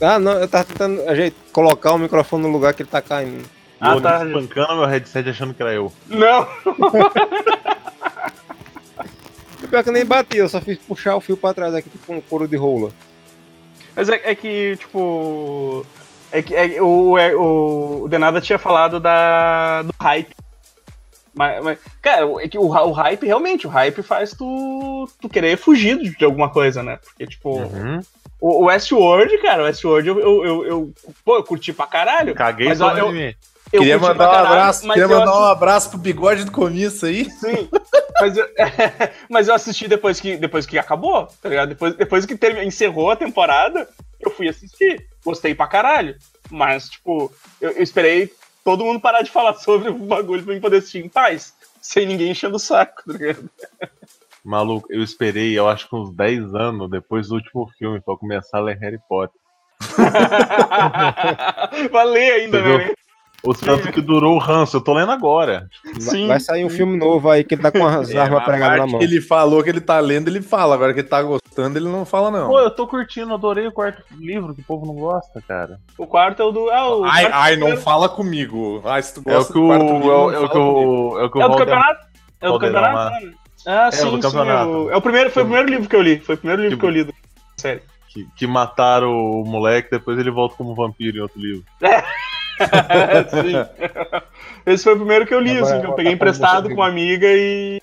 Ah, não, eu tava tentando ajeit- colocar o microfone no lugar que ele tá caindo. Ah, eu tá. espancando meu headset achando que era eu. Não! *laughs* Pior que eu nem bati, eu só fiz puxar o fio pra trás aqui, tipo um couro de rola. Mas é, é que, tipo. É que é, o, é, o, o Denada tinha falado da, do hype. Mas, mas, cara, é que o, o hype, realmente, o hype faz tu, tu querer fugir de, de alguma coisa, né? Porque, tipo, Uhum. o, o Westworld, cara, o Westworld eu, eu, eu, eu- pô, eu curti pra caralho. Caguei Mas, ó, eu-. Eu queria mandar pra um caralho, abraço, queria mandar um assi- abraço pro bigode do começo aí. Sim, mas eu, *laughs* mas eu assisti depois que, depois que acabou, tá ligado? Depois, depois que termi- encerrou a temporada, eu fui assistir. Gostei pra caralho. Mas, tipo, eu, eu esperei todo mundo parar de falar sobre o bagulho pra mim poder assistir em paz. Sem ninguém enchendo o saco, tá ligado? Maluco, eu esperei, eu acho que uns 10 anos depois do último filme pra começar a ler Harry Potter. *laughs* Valeu ainda, Entendeu? O tanto que durou o ranço, eu tô lendo agora. Vai- Sim. Vai sair um filme novo aí que ele tá com as É, armas pregadas na mão. que ele falou que ele tá lendo, ele fala. Agora que ele tá gostando, ele não fala, não. Pô, eu tô curtindo, adorei o quarto livro que o povo não gosta, cara. O quarto é o do. Ah, o Ai, ai, não fala comigo. Ai, se tu É o gosta que do o. quarto É livro, o não é o que o. É o que o É o do campeonato? É o do campeonato? Ah, É, sim, o sim. É o primeiro, foi o primeiro livro que eu li. Foi o primeiro livro Que- que eu li. do- Sério. que, que mataram o moleque, depois ele volta como vampiro em outro livro. Sim. *laughs* *laughs* Esse foi o primeiro que eu li, Agora assim, que eu peguei emprestado com uma amiga e.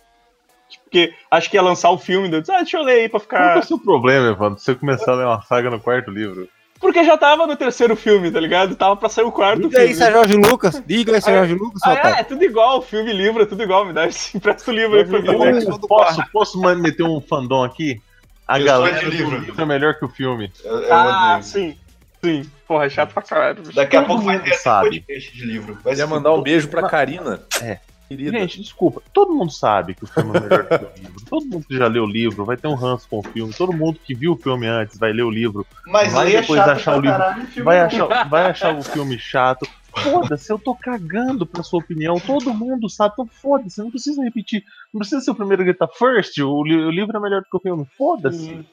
tipo, Porque acho que ia lançar o filme, eu disse, ah, deixa eu ler aí pra Qual que é ficar. o seu problema, Evandro? Você começar a ler uma saga no quarto livro? Porque já tava no terceiro filme, tá ligado? Tava pra sair o quarto Diga filme. isso a Jorge Lucas. Diga isso a Jorge Lucas, Ah, otário. é, é tudo igual, filme e livro, é tudo igual, me dá esse *laughs* empresta o livro aí pra mim. Né? Posso, posso meter um fandom aqui? A Eu galera do livro. livro é melhor que o filme. Eu, eu Ah, odeio. sim. Sim. Porra, é chato pra caralho. Daqui a pouco vai ter sabe. podcast de livro. Vai Queria mandar um beijo pra Karina. É. Querida. Gente, desculpa, todo mundo sabe que o filme é melhor que o livro. Todo mundo que já leu o livro vai ter um ranço com o filme. Todo mundo que viu o filme antes vai ler o livro. Mas vai leia depois chato achar o livro. caralho filme Vai não. achar, vai achar o filme chato. Foda-se, eu tô cagando pra sua opinião. Todo mundo sabe. Então foda-se, não precisa repetir. Não precisa ser o primeiro a gritar first. O, li- o livro é melhor do que o filme. Foda-se.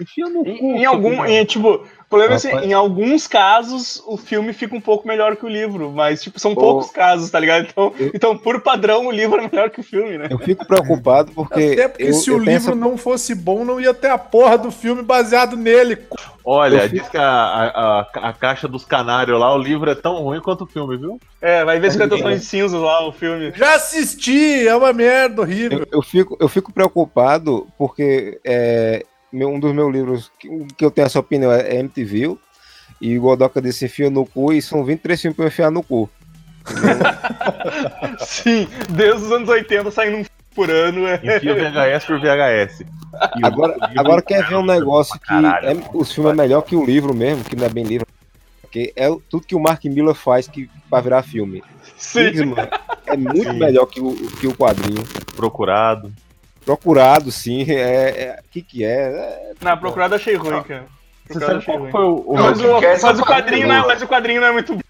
Enfia no cu. Em, em algum, em, tipo, o problema é assim, Rapaz. em alguns casos o filme fica um pouco melhor que o livro, mas tipo, são poucos casos, tá ligado? Então, Eu- então, por padrão, o livro é melhor que o filme, né? Eu fico preocupado porque. Até porque eu, se eu o livro essa- não fosse bom, não ia ter a porra do filme baseado nele. Olha, fico- diz que a, a, a- a caixa dos canários lá, o livro é tão ruim quanto o filme, viu? É, vai ver 50 tons de cinzas lá, o filme. Já assisti, é uma merda horrível. Eu, eu fico, eu fico preocupado porque é, meu- um dos meus livros que, que eu tenho essa opinião é MTV. E o Godoka disse enfia no cu e são 23 filmes pra eu enfiar no cu. *laughs* Sim, desde os anos 80 saindo um por ano. É. Enfia VHS por VHS. *laughs* E Agora, agora quer ver um negócio que caralho, é, os filmes é melhor que o livro mesmo, que não é bem livro. Porque é tudo que o Mark Miller faz que, pra virar filme. Sim. Kingsman é muito Sim. melhor que o, que o quadrinho. Procurado. Procurado, sim. É, o que que é? é Na procurada achei ruim, cara. Você sabe qual ruim. foi o, o Não, Mas o, mas quadrinho é não é, mas o quadrinho não é muito bom.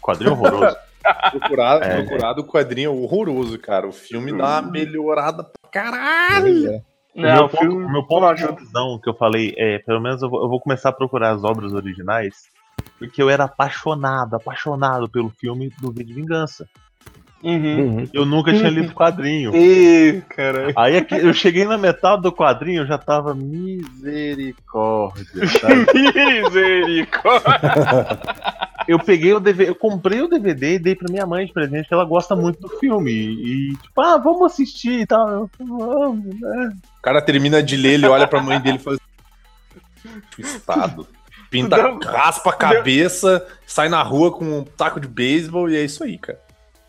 quadrinho horroroso? *laughs* Procurado, É. procurado o quadrinho é horroroso, cara. O filme dá uma melhorada pra caralho. É. O Não, meu o filme ponto, meu não ponto de ajuda. visão que eu falei é, pelo menos eu vou, eu vou começar a procurar as obras originais, porque eu era apaixonado, apaixonado pelo filme do V de Vingança. Uhum. Uhum. Eu nunca tinha lido o quadrinho. Ih, caralho. Aí aqui, eu cheguei na metade do quadrinho, eu já tava misericórdia. sabe? *laughs* Misericórdia. eu peguei o DVD, eu comprei o DVD e dei pra minha mãe de presente, que ela gosta muito do filme. E, tipo, ah, vamos assistir e tal. Eu, vamos, né? O cara termina de ler, ele olha pra mãe dele e fala assim, Twistado. Pinta, raspa a cabeça, sai na rua com um taco de beisebol e é isso aí, cara.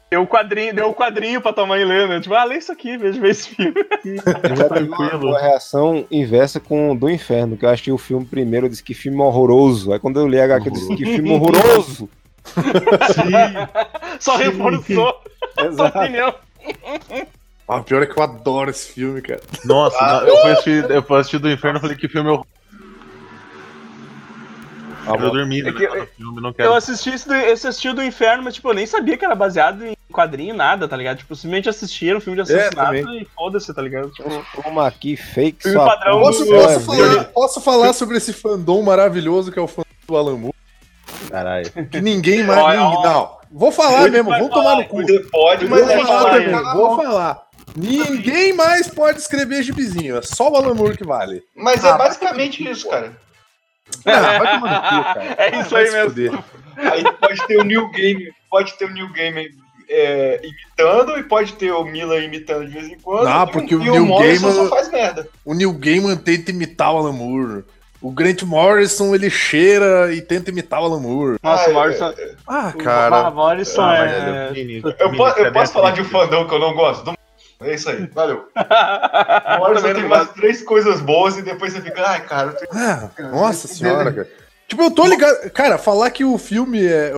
Deu o quadrinho, deu o quadrinho pra tua mãe ler, né? Tipo, ah, lê isso aqui, veja ver esse filme. Eu já tive uma, reação inversa com o do Inferno, que eu achei o filme primeiro, eu disse que filme horroroso. Aí quando eu li a HQ, eu disse que filme horroroso. *laughs* Só reforçou *laughs* a Exato. opinião. Ah, pior é que eu adoro esse filme, cara. Nossa, Ah, eu, fui assistir, eu fui assistir do inferno e falei que filme eu. eu dormi É que eu- do filme, não Eu quero. assisti esse do, esse assisti do Inferno, mas tipo, eu nem sabia que era baseado em quadrinho, nada, tá ligado? Tipo, simplesmente assisti, era um filme de assassinato também. e foda-se, tá ligado? Tipo, Toma aqui, fake Filme padrão Posso, posso é falar, posso falar sobre esse fandom maravilhoso que é o fandom do Alan Moore? Caralho. Que ninguém mais. Olha, ninguém- não, vou falar mesmo, vai vou tomar no cu. Você pode, mas Vou é falar falar, a vou falar. Ninguém mais pode escrever gibizinho, é só o Alan Moore que vale. Mas Ah, é basicamente isso, cara. Ah, vai tomar no cu, cara. É isso Vai aí mesmo. Aí pode ter o New Game, pode ter o New Game é, imitando e pode ter o Mila imitando de vez em quando. E porque o e Neil Morrison Gaiman- só faz merda. O Neil Gaiman tenta imitar o Alan Moore. O Grant Morrison, ele cheira e tenta imitar o Alan Moore. Nossa, Ah, o Morrison. Ah, O cara. Morrison Ah, é. mas ele- Eu, po- eu posso falar de um um fandom que eu não gosto? Do- É isso aí, valeu. *laughs* O Morrison Também tem umas três coisas boas e depois você fica, ai, cara, eu tô- Ah, nossa senhora, cara. Tipo, eu tô ligado. Cara, falar que o filme é.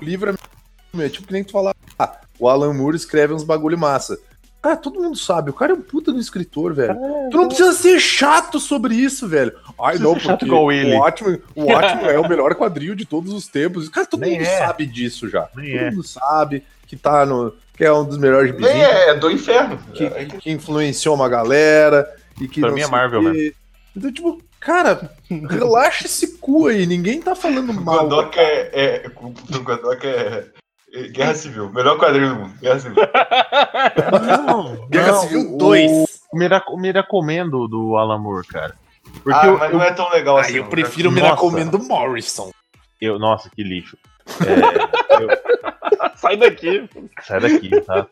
O livro é. É tipo que nem tu falar. Ah, o Alan Moore escreve uns bagulho massa. Cara, todo mundo sabe, o cara é um puta do escritor, velho. tu não precisa ser chato sobre isso, velho. Ai, não, porque o Watchmen, o Watchmen *laughs* é o melhor quadril de todos os tempos. Cara, todo Nem mundo é. sabe disso já. Nem todo é. mundo sabe que tá no. que é um dos melhores gibizinhos, é, é do inferno. que, que influenciou uma galera. E que Pra mim é Marvel quê. Então, tipo, cara, relaxa esse cu aí. Ninguém tá falando O mal. Godok é, é, o Godok é, é Guerra Civil, melhor quadrinho do mundo, Guerra Civil. Não, *laughs* Guerra não, Civil o- 2. O Mirac- o Miracomendo do Alan Moore, cara. Porque ah, eu, mas eu, não é tão legal Ah, assim. eu não, prefiro o. Miracomendo do Morrison. eu- Nossa, que lixo. É, eu- *laughs* Sai daqui. sai daqui, tá?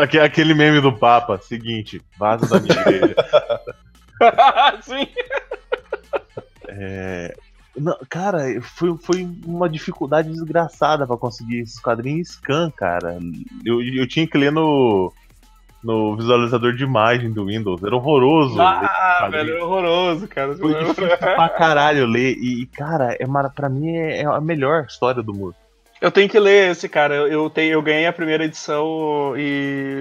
Aque- Aquele meme do Papa, seguinte, vaza da minha igreja. *laughs* Sim. É, não, cara, foi, foi uma dificuldade desgraçada pra conseguir esses quadrinhos scan, cara. Eu, eu tinha que ler no, no visualizador de imagem do Windows. Era horroroso. Ah, velho, é horroroso, cara. Foi difícil pra caralho ler. E, cara, é, pra mim é, é a melhor história do Moore. Eu tenho que ler esse, cara. Eu, tenho, eu ganhei a primeira edição e.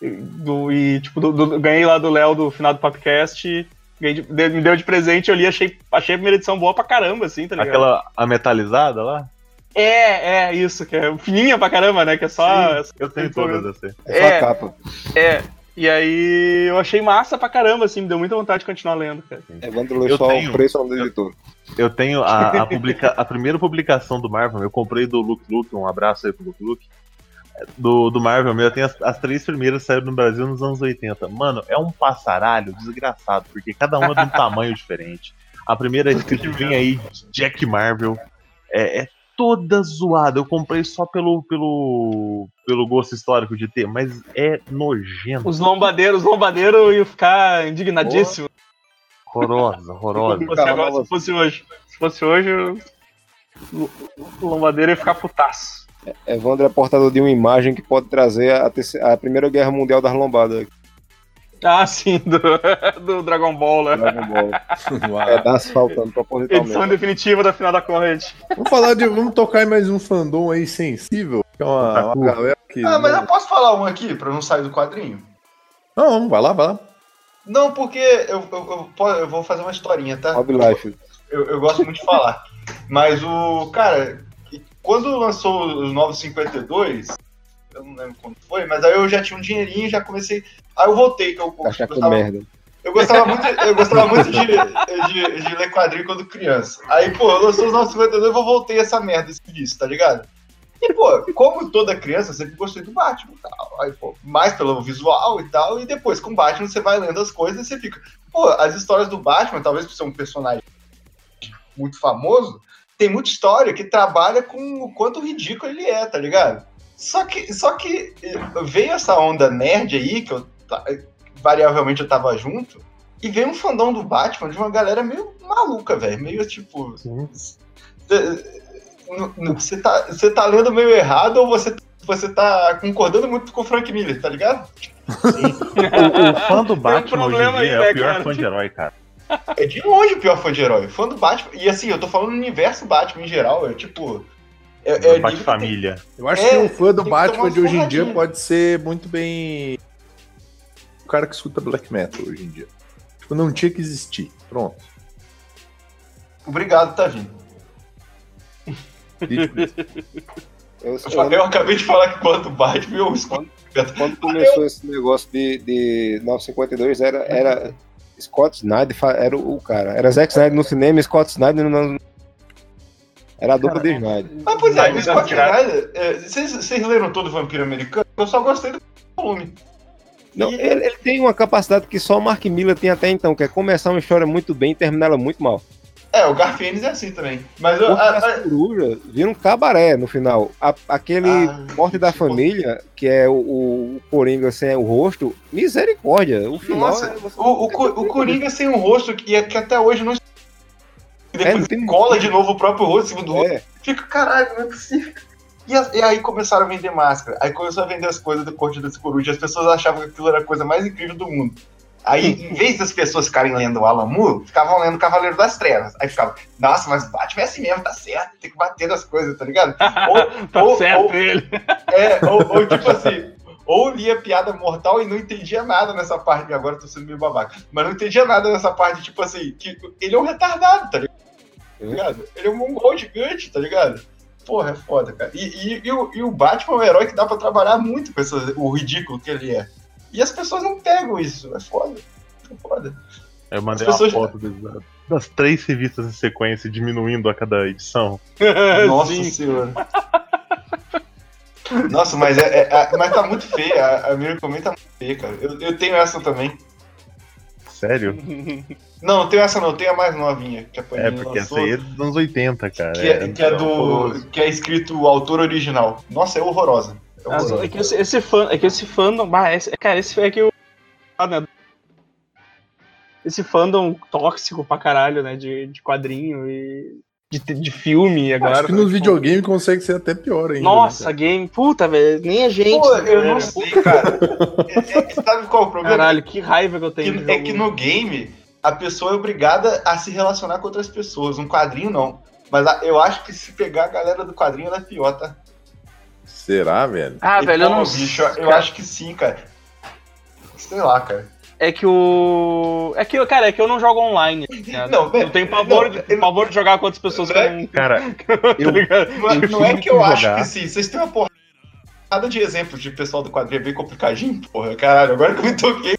e Do, e, tipo, do- do- ganhei lá do Léo do final do podcast. de- me deu de presente, eu li, achei, achei a primeira edição boa pra caramba, assim, tá ligado? Aquela a metalizada lá? É, é, isso, que é fininha pra caramba, né? Que é só. Eu tenho todas assim. É só É. a capa. É. E aí eu achei massa pra caramba, assim, me deu muita vontade de continuar lendo, cara. Evandro Eu só tenho. o preço do editor. Eu tenho a, a, publica- a primeira publicação do Marvel, eu comprei do Luke Luke, um abraço aí pro Luke Luke. Do, do Marvel, eu tenho as, as três primeiras saíram no Brasil nos anos 80. Mano, é um passaralho desgraçado, porque cada uma é de um *laughs* tamanho diferente. A primeira é escrito vem aí Jack Marvel. É, é toda zoada. Eu comprei só pelo, pelo, pelo gosto histórico de ter, mas é nojento. Os lombadeiros, os lombadeiros iam ficar indignadíssimos. Horrorosa, horrorosa. Se agora, se fosse hoje. Se fosse hoje, o o lombadeiro ia ficar putaço. Evandro é portador de uma imagem que pode trazer a, terceira- a Primeira Guerra Mundial das Lombadas. Ah, sim, do, *laughs* do Dragon Ball, né? Dragon Ball. *laughs* Uau. Pedaço faltando Edição propositalmente. definitiva da final da corrente. Vamos falar de. Vamos tocar em mais um fandom aí sensível. Que é uma, uma galera que. Ah, mas eu posso falar um aqui pra não sair do quadrinho? Não, vai lá, vai lá. Não, porque eu, eu, eu, eu vou fazer uma historinha, tá? Hobby Life. Eu, eu gosto muito de falar. Mas o. Cara, quando lançou os Novos 52, eu não lembro quando foi, mas aí eu já tinha um dinheirinho e já comecei. Aí eu voltei, que eu, eu com gostava, merda. eu gostava muito, eu gostava muito de, de, de ler quadrinho quando criança. Aí, pô, eu lançou os 952 eu voltei essa merda, esse disso, tá ligado? E, pô, como toda criança, eu sempre gostei do Batman e tal. Aí, pô, mais pelo visual e tal. E depois, com o Batman, você vai lendo as coisas e você fica. Pô, as histórias do Batman, talvez por ser um personagem muito famoso, tem muita história que trabalha com o quanto ridículo ele é, tá ligado? Só que, só que eh, veio essa onda nerd aí, que eu variavelmente eu tava junto, e veio um fandom do Batman de uma galera meio maluca, velho. Meio tipo. eh, Você tá, você tá lendo meio errado ou você, você tá concordando muito com o Frank Miller, tá ligado? O, o fã do Batman hoje em dia é né, o pior cara? fã de herói, cara. É de longe o pior fã de herói. Fã do Batman. E assim, eu tô falando no universo Batman em geral, é tipo. É, é É nível Bate que família. Eu acho É, que um fã do tem Batman de hoje em dia pode ser muito bem. O cara que escuta black metal hoje em dia. Tipo, não tinha que existir. Pronto. Obrigado, tá vindo. Dito isso. Eu, Eu, eu acabei de falar que quanto Batman eu escuto. quando começou esse negócio de, de 952, era, era Scott Snyder, era o, o cara. Era Zack Snyder no cinema e Scott Snyder no. Era a dupla de Snyder. Mas pois é, o Scott Snyder, é, vocês vocês leram todo o Vampiro Americano? Eu só gostei do volume. Não, E- ele, ele tem uma capacidade que só o Mark Miller tem até então, que é começar uma história muito bem e terminar ela muito mal. É, o Garfienes é assim também. Mas eu. O a- a- Coruja vira um cabaré no final. A- aquele Ah, Morte da Família, que é o, o, o Coringa sem o rosto, misericórdia. O final Nossa, é o, o, o Coringa sem um rosto que, é- que até hoje não. E É, depois não tem- cola de novo o próprio rosto em cima do outro. É, Fica, caralho, não é possível. E, as- e aí começaram a vender máscara. Aí começou a vender as coisas do Corte das Corujas. As pessoas achavam que aquilo era a coisa mais incrível do mundo. Aí, em vez das pessoas ficarem lendo o Alan Moore, ficavam lendo Cavaleiro das Trevas. Aí ficava, nossa, mas Batman é assim mesmo, tá certo, tem que bater nas coisas, tá ligado? *laughs* Ou, Tá ou- certo ou- ele. é, ou, ou tipo assim, ou lia piada mortal e não entendia nada nessa parte. Agora tô sendo meio babaca. Mas não entendia nada nessa parte, tipo assim, que ele é um retardado, tá ligado? Ele é um mongol gigante, tá ligado? Porra, é foda, cara. E, e- e o, e o Batman é um herói que dá pra trabalhar muito com essa- o ridículo que ele é. E as pessoas não pegam isso. É foda. É foda. Eu mandei As uma foto das, das três revistas em sequência diminuindo a cada edição. *laughs* *laughs* Nossa Sim. senhora. Nossa, mas, é, é- é- mas tá muito feia. A, a Miracle Man tá muito feia, cara. Eu, eu tenho essa também. Sério? Não, não tenho essa não, eu tenho a mais novinha. Que a É, porque lançou, essa aí é dos anos 80, cara. que, é, que é do. que é escrito o autor original. Nossa, é horrorosa. É Ah, horrorosa. é que esse, esse fã, é que esse fandom, bah, esse, cara, esse é que o ah, né, esse fandom tóxico pra caralho, né, de, de quadrinho e de, de filme agora. Acho que nos tipo, videogames consegue ser até pior ainda. Nossa, né, game, puta, velho, nem a gente. Pô, né, eu velho? não sei, cara. É- é- sabe qual é o problema? Caralho, que raiva que eu tenho. Que- é que no game a pessoa é obrigada a se relacionar com outras pessoas. Um quadrinho não. Mas a- eu acho que se pegar a galera do quadrinho ela é pior, tá? Será, velho? Ah, E, velho, eu pô, não bicho, eu cara, acho que sim, cara. Sei lá, cara. É que o. É que, cara, é que eu não jogo online. tá ligado? Não, eu tenho pavor, não, de, pavor de jogar com outras pessoas que eu não. Cara, *laughs* tá eu-? Não, é- Eu não é que eu que acho jogar. que sim. Vocês têm uma porrada de exemplos de pessoal do quadrinho é bem complicadinho, porra. Caralho, agora que eu me toquei,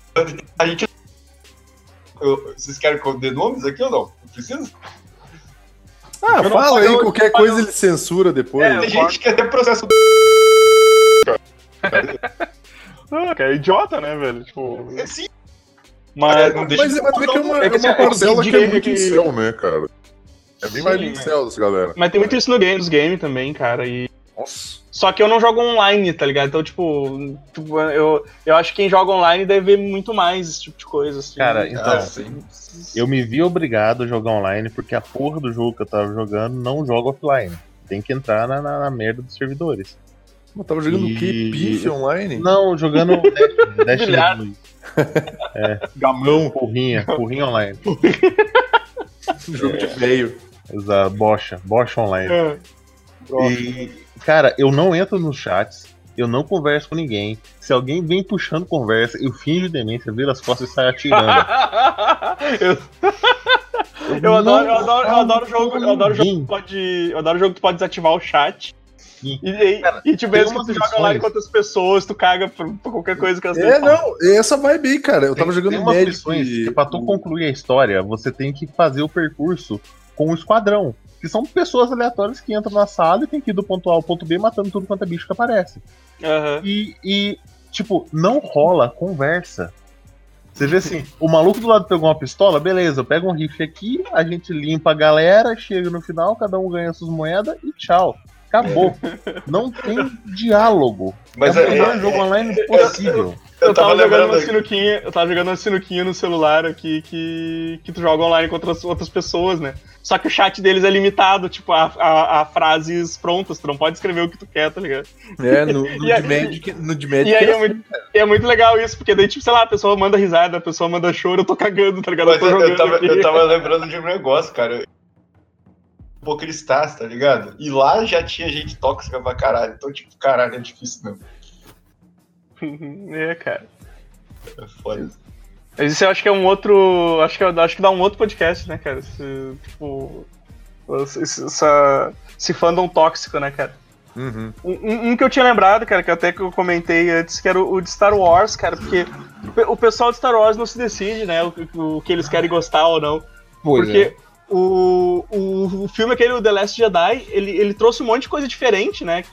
a gente. Eu- vocês querem que eu dê nomes aqui ou não? Não precisa? Ah, Eu fala aí, eu- qualquer coisa ele censura depois. É, Tem gente que até processo. Ah, cara, é idiota, né, velho? Tipo. Sim, Mas. não deixa Mas, mas tu vê que é uma, É é que uma é que parcela que é aí muito que- incel, né, cara? É bem Sim, mais né? incel dessa galera. Mas tem muito isso no game, nos games também, cara. E... Nossa. Só que eu não jogo online, tá ligado? Então, tipo, tipo, eu, eu acho que quem joga online deve ver muito mais esse tipo de coisa. Assim. Cara, então, Ah, sim. eu me vi obrigado a jogar online porque a porra do jogo que eu tava jogando não joga offline. Tem que entrar na, na- na merda dos servidores. Eu tava jogando E- o quê? Pif online? Não, jogando Dash, Dash Bilhar. *laughs* É. Gamão. Porrinha, porrinha online. *laughs* Jogo de velho. Exato, bocha, bocha online. É. E, cara, eu não entro nos chats, eu não converso com ninguém. Se alguém vem puxando conversa, eu finjo demência, viro as costas e saio atirando. *laughs* eu, eu não adoro, eu adoro, eu adoro jogo, eu adoro jogo que pode, eu adoro jogo que pode desativar o chat Sim. E, e, Cara, e tipo, mesmo que tu joga missões- com outras pessoas, tu caga por, por qualquer coisa que elas É, não, essa vibe aí, cara. Eu tava Tem- jogando tem umas Magic. missões que pra tu concluir a história, você tem que fazer o percurso com o esquadrão. Que são pessoas aleatórias que entram na sala e tem que ir do ponto A ao ponto B matando tudo quanto é bicho que aparece. Aham. E, e, tipo, não rola conversa. Você vê assim, o maluco do lado pegou uma pistola, beleza, eu pego um rifle aqui, a gente limpa a galera, chega no final, cada um ganha suas moedas e tchau. Acabou. Não tem diálogo. Mas é o é- melhor é- jogo online possível. Eu, Eu tava, tava jogando uma sinuquinha, eu tava jogando uma sinuquinha no celular aqui que, que tu joga online com outras, outras pessoas, né? Só que o chat deles é limitado, tipo, a, a, a frases prontas, tu não pode escrever o que tu quer, tá ligado? É, *laughs* no, no aí- de Magic, no de Magic E aí é é muito, e é muito legal isso, porque daí, tipo, sei lá, a pessoa manda risada, a pessoa manda choro, eu tô cagando, tá ligado? Mas eu, eu tava, eu tava lembrando de um negócio, cara. Hipocristas, tá ligado? E lá já tinha gente tóxica pra caralho. Então, tipo, caralho, é difícil mesmo. *laughs* é, cara. É foda. Mas isso eu acho que é um outro. Acho que, acho que dá um outro podcast, né, cara? Esse, tipo. esse- Essa, esse fandom tóxico, né, cara? Uhum. Um, um- que eu tinha lembrado, cara, que até que eu comentei antes, que era o, o de Star Wars, cara, porque o pessoal de Star Wars não se decide, né, o, o que eles querem gostar ou não. Pois porque é. O, o, o filme aquele, o The Last Jedi, ele, ele trouxe um monte de coisa diferente, né?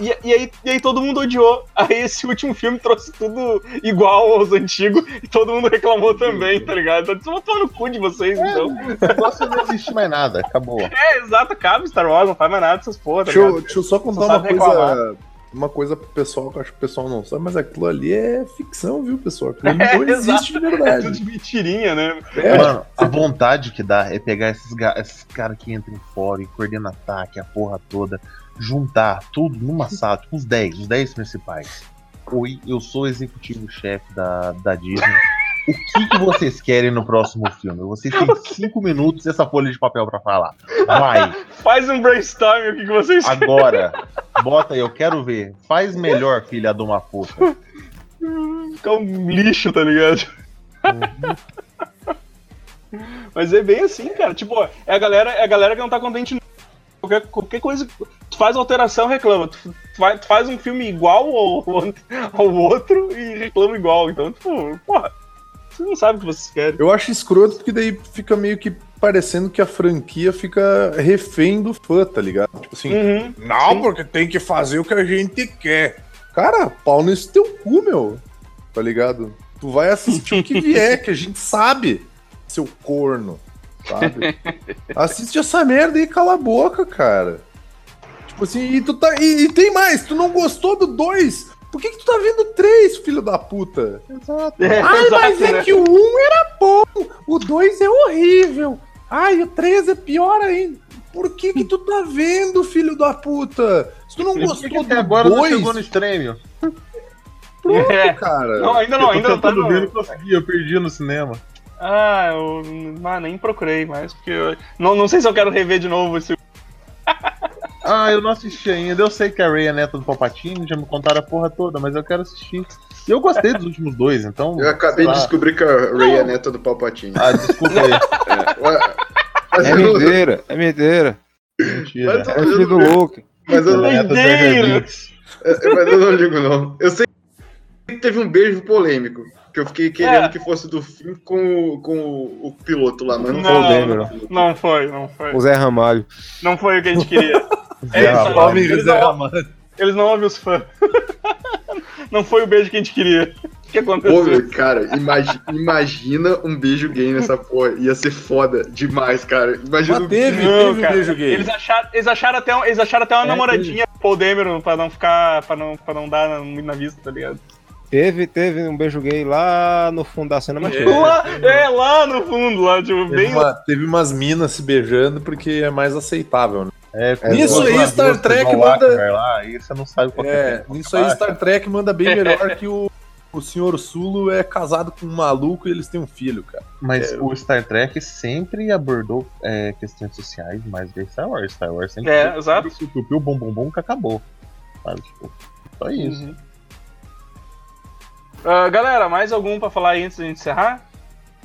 E, e, aí, e aí todo mundo odiou. Aí esse *laughs* último filme trouxe tudo igual aos antigos e todo mundo reclamou também, tá ligado? Então, vou tomar no cu de vocês, então. O negócio não existe mais nada, acabou. *laughs* É, exato, acaba Star Wars, não faz mais nada dessas porra, tá Deixa, eu, ligado? deixa eu só contar Só uma coisa. reclamar. Uma coisa pro pessoal que eu acho que o pessoal não sabe, mas aquilo ali é ficção, viu, pessoal? Aquilo *laughs* É, não existe de É tudo verdade. mentirinha, né? É, Mano, a vontade que dá é pegar esses, esses caras que entram em fora e coordena ataque, a porra toda, juntar tudo numa *laughs* sala, tipo os 10, os 10 principais. Oi, eu sou o executivo-chefe da, da Disney. O que, que vocês querem no próximo filme? Vocês têm 5 minutos e essa folha de papel pra falar. Vai, Faz um brainstorm o que, que vocês agora. Bota aí, eu quero ver. Faz melhor, filha de uma puta. Ficar um lixo, tá ligado? Mas é bem assim, cara. Tipo, é a galera, é a galera que não tá contente. Qualquer, qualquer coisa. Tu faz alteração, reclama. Tu faz, tu faz um filme igual ao, ao outro e reclama igual. Então, tipo, porra. Vocês não sabem o que vocês querem. Eu acho escroto porque daí fica meio que parecendo que a franquia fica refém do fã, tá ligado? Tipo assim, Uhum. não, porque tem que fazer o que a gente quer. Cara, pau nesse teu cu, meu. Tá ligado? Tu vai assistir o que vier, que a gente sabe, seu corno. Sabe? *laughs* Assiste essa merda e cala a boca, cara. Tipo assim, e tu tá. E, e tem mais, tu não gostou do 2? Por que, que tu tá vendo 3, filho da puta? É, Ai, mas exato, é né? que o 1 era bom, o 2 é horrível. Ai, o 3 é pior ainda. Por que que tu tá vendo, filho da puta? Se tu não Por que gostou que até do agora não 2, chegou no extremo? pronto, É. cara. Não, ainda não, ainda não tá não no... consegui, eu perdi no cinema. Ah, eu ah, nem procurei mais, porque eu... não, não sei se eu quero rever de novo esse. *laughs* Ah, eu não assisti ainda. Eu sei que a Ray é neta do Palpatine, já me contaram a porra toda, mas eu quero assistir. E eu gostei dos últimos dois, então. Eu acabei de descobrir que a Ray é neta do Palpatine. Ah, desculpa aí. *laughs* É não- mentira, é mentira. Mentira. Mas É o do Luke. mas eu não-. Binks. É, Mas eu não ligo, não. Eu sei que teve um beijo polêmico. Que eu fiquei querendo É. que fosse do fim com, o- com o, o piloto lá, mas não, Não. foi. Paul Dameron. Não foi, não foi. O Zé Ramalho. Não foi o que a gente queria. *laughs* Zé É isso, Ramalho. eles, não, eles não ouvem os fãs. *laughs* Não foi o beijo que a gente queria. O que Pô, aconteceu? meu, cara, imagi- imagina um beijo gay nessa porra. Ia ser foda demais, cara. Imagina Mas um- teve, Não, teve um cara, beijo gay. Eles acharam, eles acharam até, um- eles acharam até uma É, namoradinha pro Paul Dameron pra não ficar. pra não, pra não dar muito na vista, tá ligado? Teve, teve um beijo gay lá no fundo da cena, mas É. Lá, é, lá no fundo, lá, tipo, Teve, bem. uma- teve umas minas se beijando porque é mais aceitável, né? É, duas aí, Star Trek manda- Lá, aí você não sabe qual que É, é. nisso aí Star Trek manda bem *laughs* melhor que o, o senhor Sulo é casado com um maluco e eles têm um filho, cara. Mas o Star Trek sempre abordou é, questões sociais mais que Star Wars. Star Wars sempre É, exato. isso, piu, piu, bum, bum, bum, que acabou. Sabe, tipo, só isso. Uhum. Ah, galera, mais algum pra falar aí antes da gente encerrar?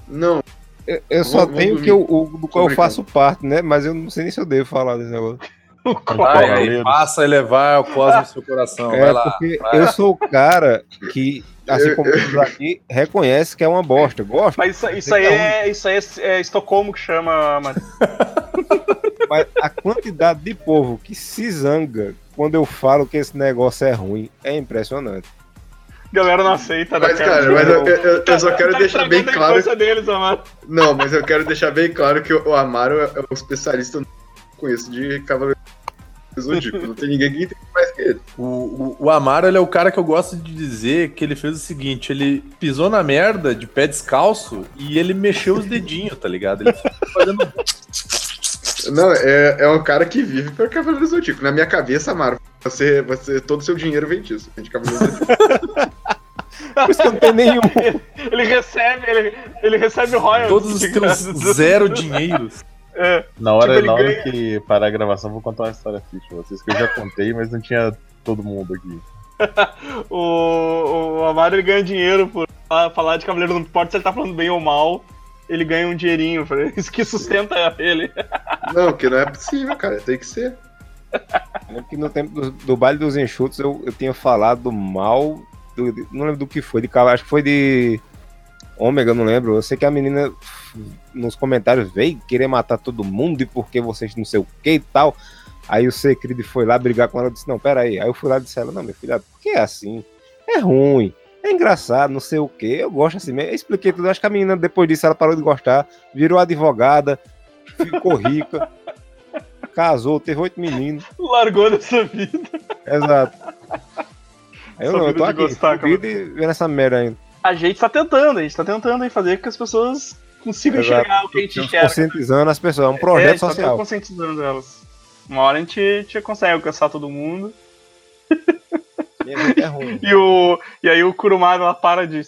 Não, Eu, eu só Vamos- tenho vamos que eu, o, do qual eu faço parte, né? Mas eu não sei nem se eu devo falar desse negócio. *laughs* Vai, aí, passa a levar o cosmo no seu coração. É, vai lá. porque vai. eu sou o cara que, assim como todos aqui, reconhece que é uma bosta. Gosto, Mas isso, isso aí é. Isso aí é, é Estocolmo que chama, mano. *laughs* mas a quantidade de povo que se zanga quando eu falo que esse negócio é ruim é impressionante. Galera não aceita, né, Mas, cara, mas eu, eu- eu só quero Tá deixar bem claro. deles, Amaro. Não, mas eu quero deixar bem claro que o Amaro é o especialista com isso de Cavaleiro Zodíaco. Não tem ninguém que entende mais que ele. O, o, o Amaro ele é o cara que eu gosto de dizer que ele fez o seguinte: ele pisou na merda de pé descalço e ele mexeu os dedinhos, tá ligado? Ele ficou fazendo. Não, é, é um cara que vive para Cavaleiro Zodíaco. Na minha cabeça, Amaro, você, você, todo o seu dinheiro vem disso. Vem de Cavaleiro Zodíaco. *laughs* Por isso que eu não tenho nenhum. *laughs* Ele recebe, ele, ele recebe royalties. Todos os teus zero dinheiros. *laughs* É. Na hora, Tipo, na hora ganha- que parar a gravação, vou contar uma história fixa pra vocês, que eu já contei, mas não tinha todo mundo aqui. *laughs* O, o Amaro ganha dinheiro por fa- falar de Cavaleiro, não importa se ele tá falando bem ou mal, ele ganha um dinheirinho, isso que sustenta ele. Não, que não é possível, cara. Tem que ser. Lembro que no tempo do, do baile dos enxutos eu, eu tinha falado mal. Do- de- não lembro do que foi, de cavalo, acho que foi de Ômega, não lembro. Eu sei que a menina nos comentários veio querer matar todo mundo e porque vocês não sei o que e tal. Aí o Secrid foi lá brigar com ela e disse: Não, pera aí. Aí eu fui lá e disse: ela, Não, minha filha, por que é assim? É ruim, é engraçado, não sei o que. Eu gosto assim mesmo. Eu expliquei tudo. Acho que a menina, depois disso, ela parou de gostar, virou advogada, ficou rica, *laughs* casou, teve oito meninos. Largou dessa vida. Exato. Eu Só não, eu tô aqui, gostar, e vendo essa merda ainda. A gente tá tentando, a gente tá tentando aí fazer com que as pessoas consigam Exato. enxergar o que a gente enxerga. Conscientizando as pessoas, é um É, a projeto gente tá social. conscientizando elas. Uma hora a gente, a gente consegue alcançar todo mundo. É ruim. *laughs* E, o, e aí o Kurumada ela para de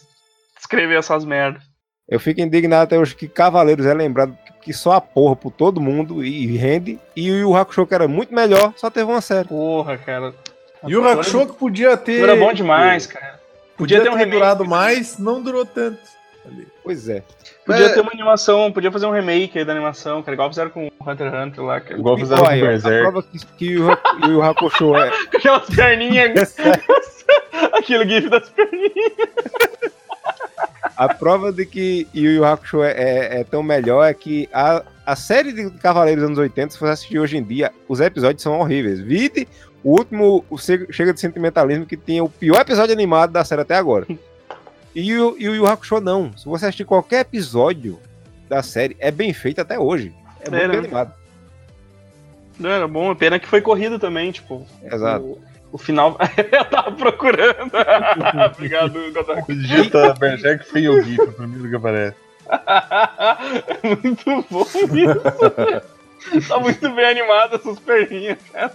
escrever essas merdas. Eu fico indignado até hoje que Cavaleiros é lembrado que- que só a porra por todo mundo e rende. E o Yu Hakusho, que era muito melhor, só teve uma série. Porra, cara. E o Hakusho que podia ter. Era bom demais, cara. Podia, ter, um remake. durado mais, não durou tanto. Ali. Pois é. Podia Mas- ter uma animação, podia fazer um remake aí da animação, cara. Igual fizeram com o Hunter x Hunter lá, cara. Igual fizeram Olha, com a Berserk. prova que, que o Haku- o Yu Hakusho é. *laughs* Com aquelas perninhas. *laughs* Aquele gif das perninhas. A prova de que Yu Yu Hakusho é, é- é tão melhor é que a, a série de Cavaleiros dos anos 80, se você assistir hoje em dia, os episódios são horríveis. Vide o último, o Chega de Sentimentalismo, que tinha o pior episódio animado da série até agora. *laughs* E o e o Yu Hakusho não. Se você assistir qualquer episódio da série, é bem feito até hoje. É muito É, bem né? animado. Não, era bom, pena que foi corrido também, tipo. Exato. O, o final. *laughs* Eu tava procurando. *laughs* Obrigado, Godard. Digita Berserk Fail GIF, o primeiro que aparece. muito bom isso. tá muito bem animado essas perninhas, cara.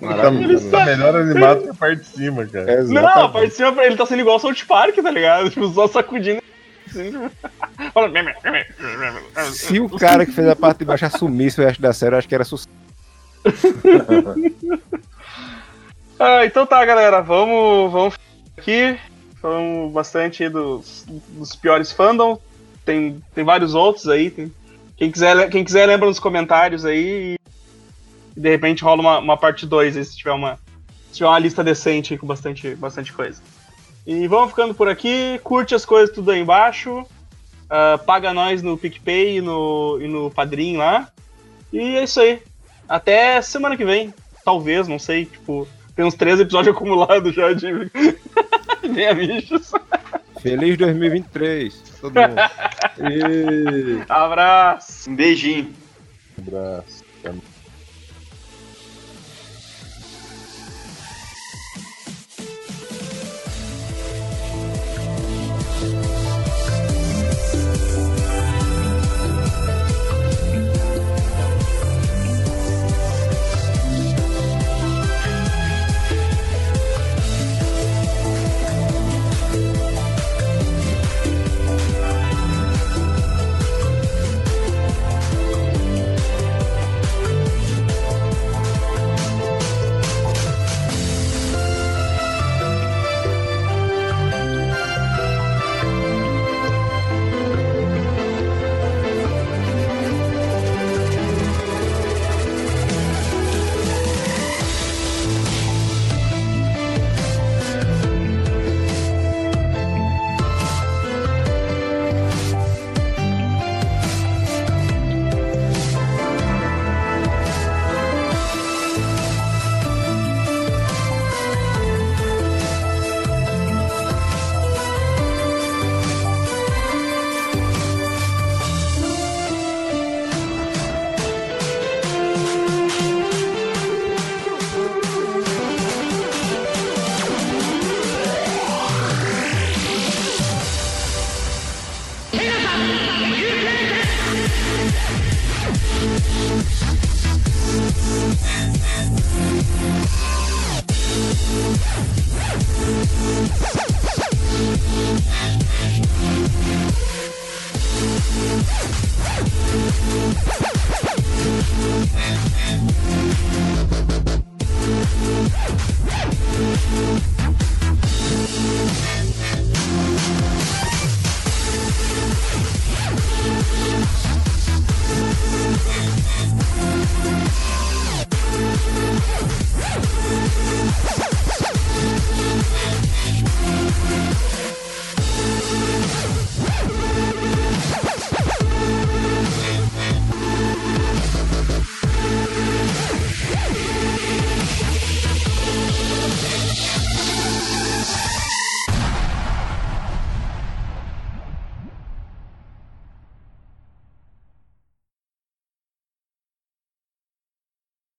Maravilhoso. Tá melhor animado que a parte de cima, cara. Exato. Não, a parte de cima ele tá sendo igual ao South Park, tá ligado? Tipo, só sacudindo. Se o cara que fez a parte de baixo assumisse o resto da série, eu acho que era sucesso. *laughs* Ah, então tá, galera. Vamos, vamos aqui. Falamos bastante aí dos, dos piores fandom. Tem, tem vários outros aí. tem- Quem, quiser, quem quiser lembra nos comentários aí. E, e de repente rola uma, uma parte 2 aí, se tiver uma, se tiver uma lista decente aí com bastante, bastante coisa. E vamos ficando por aqui. Curte as coisas tudo aí embaixo. ah, paga nós no PicPay e no, e no Padrim lá. E é isso aí. Até semana que vem. Talvez, não sei. Tipo, tem uns três episódios *laughs* acumulados já de. *laughs* Nem bichos. Feliz 2023, todo mundo. *laughs* Abraço. Um beijinho. Um abraço.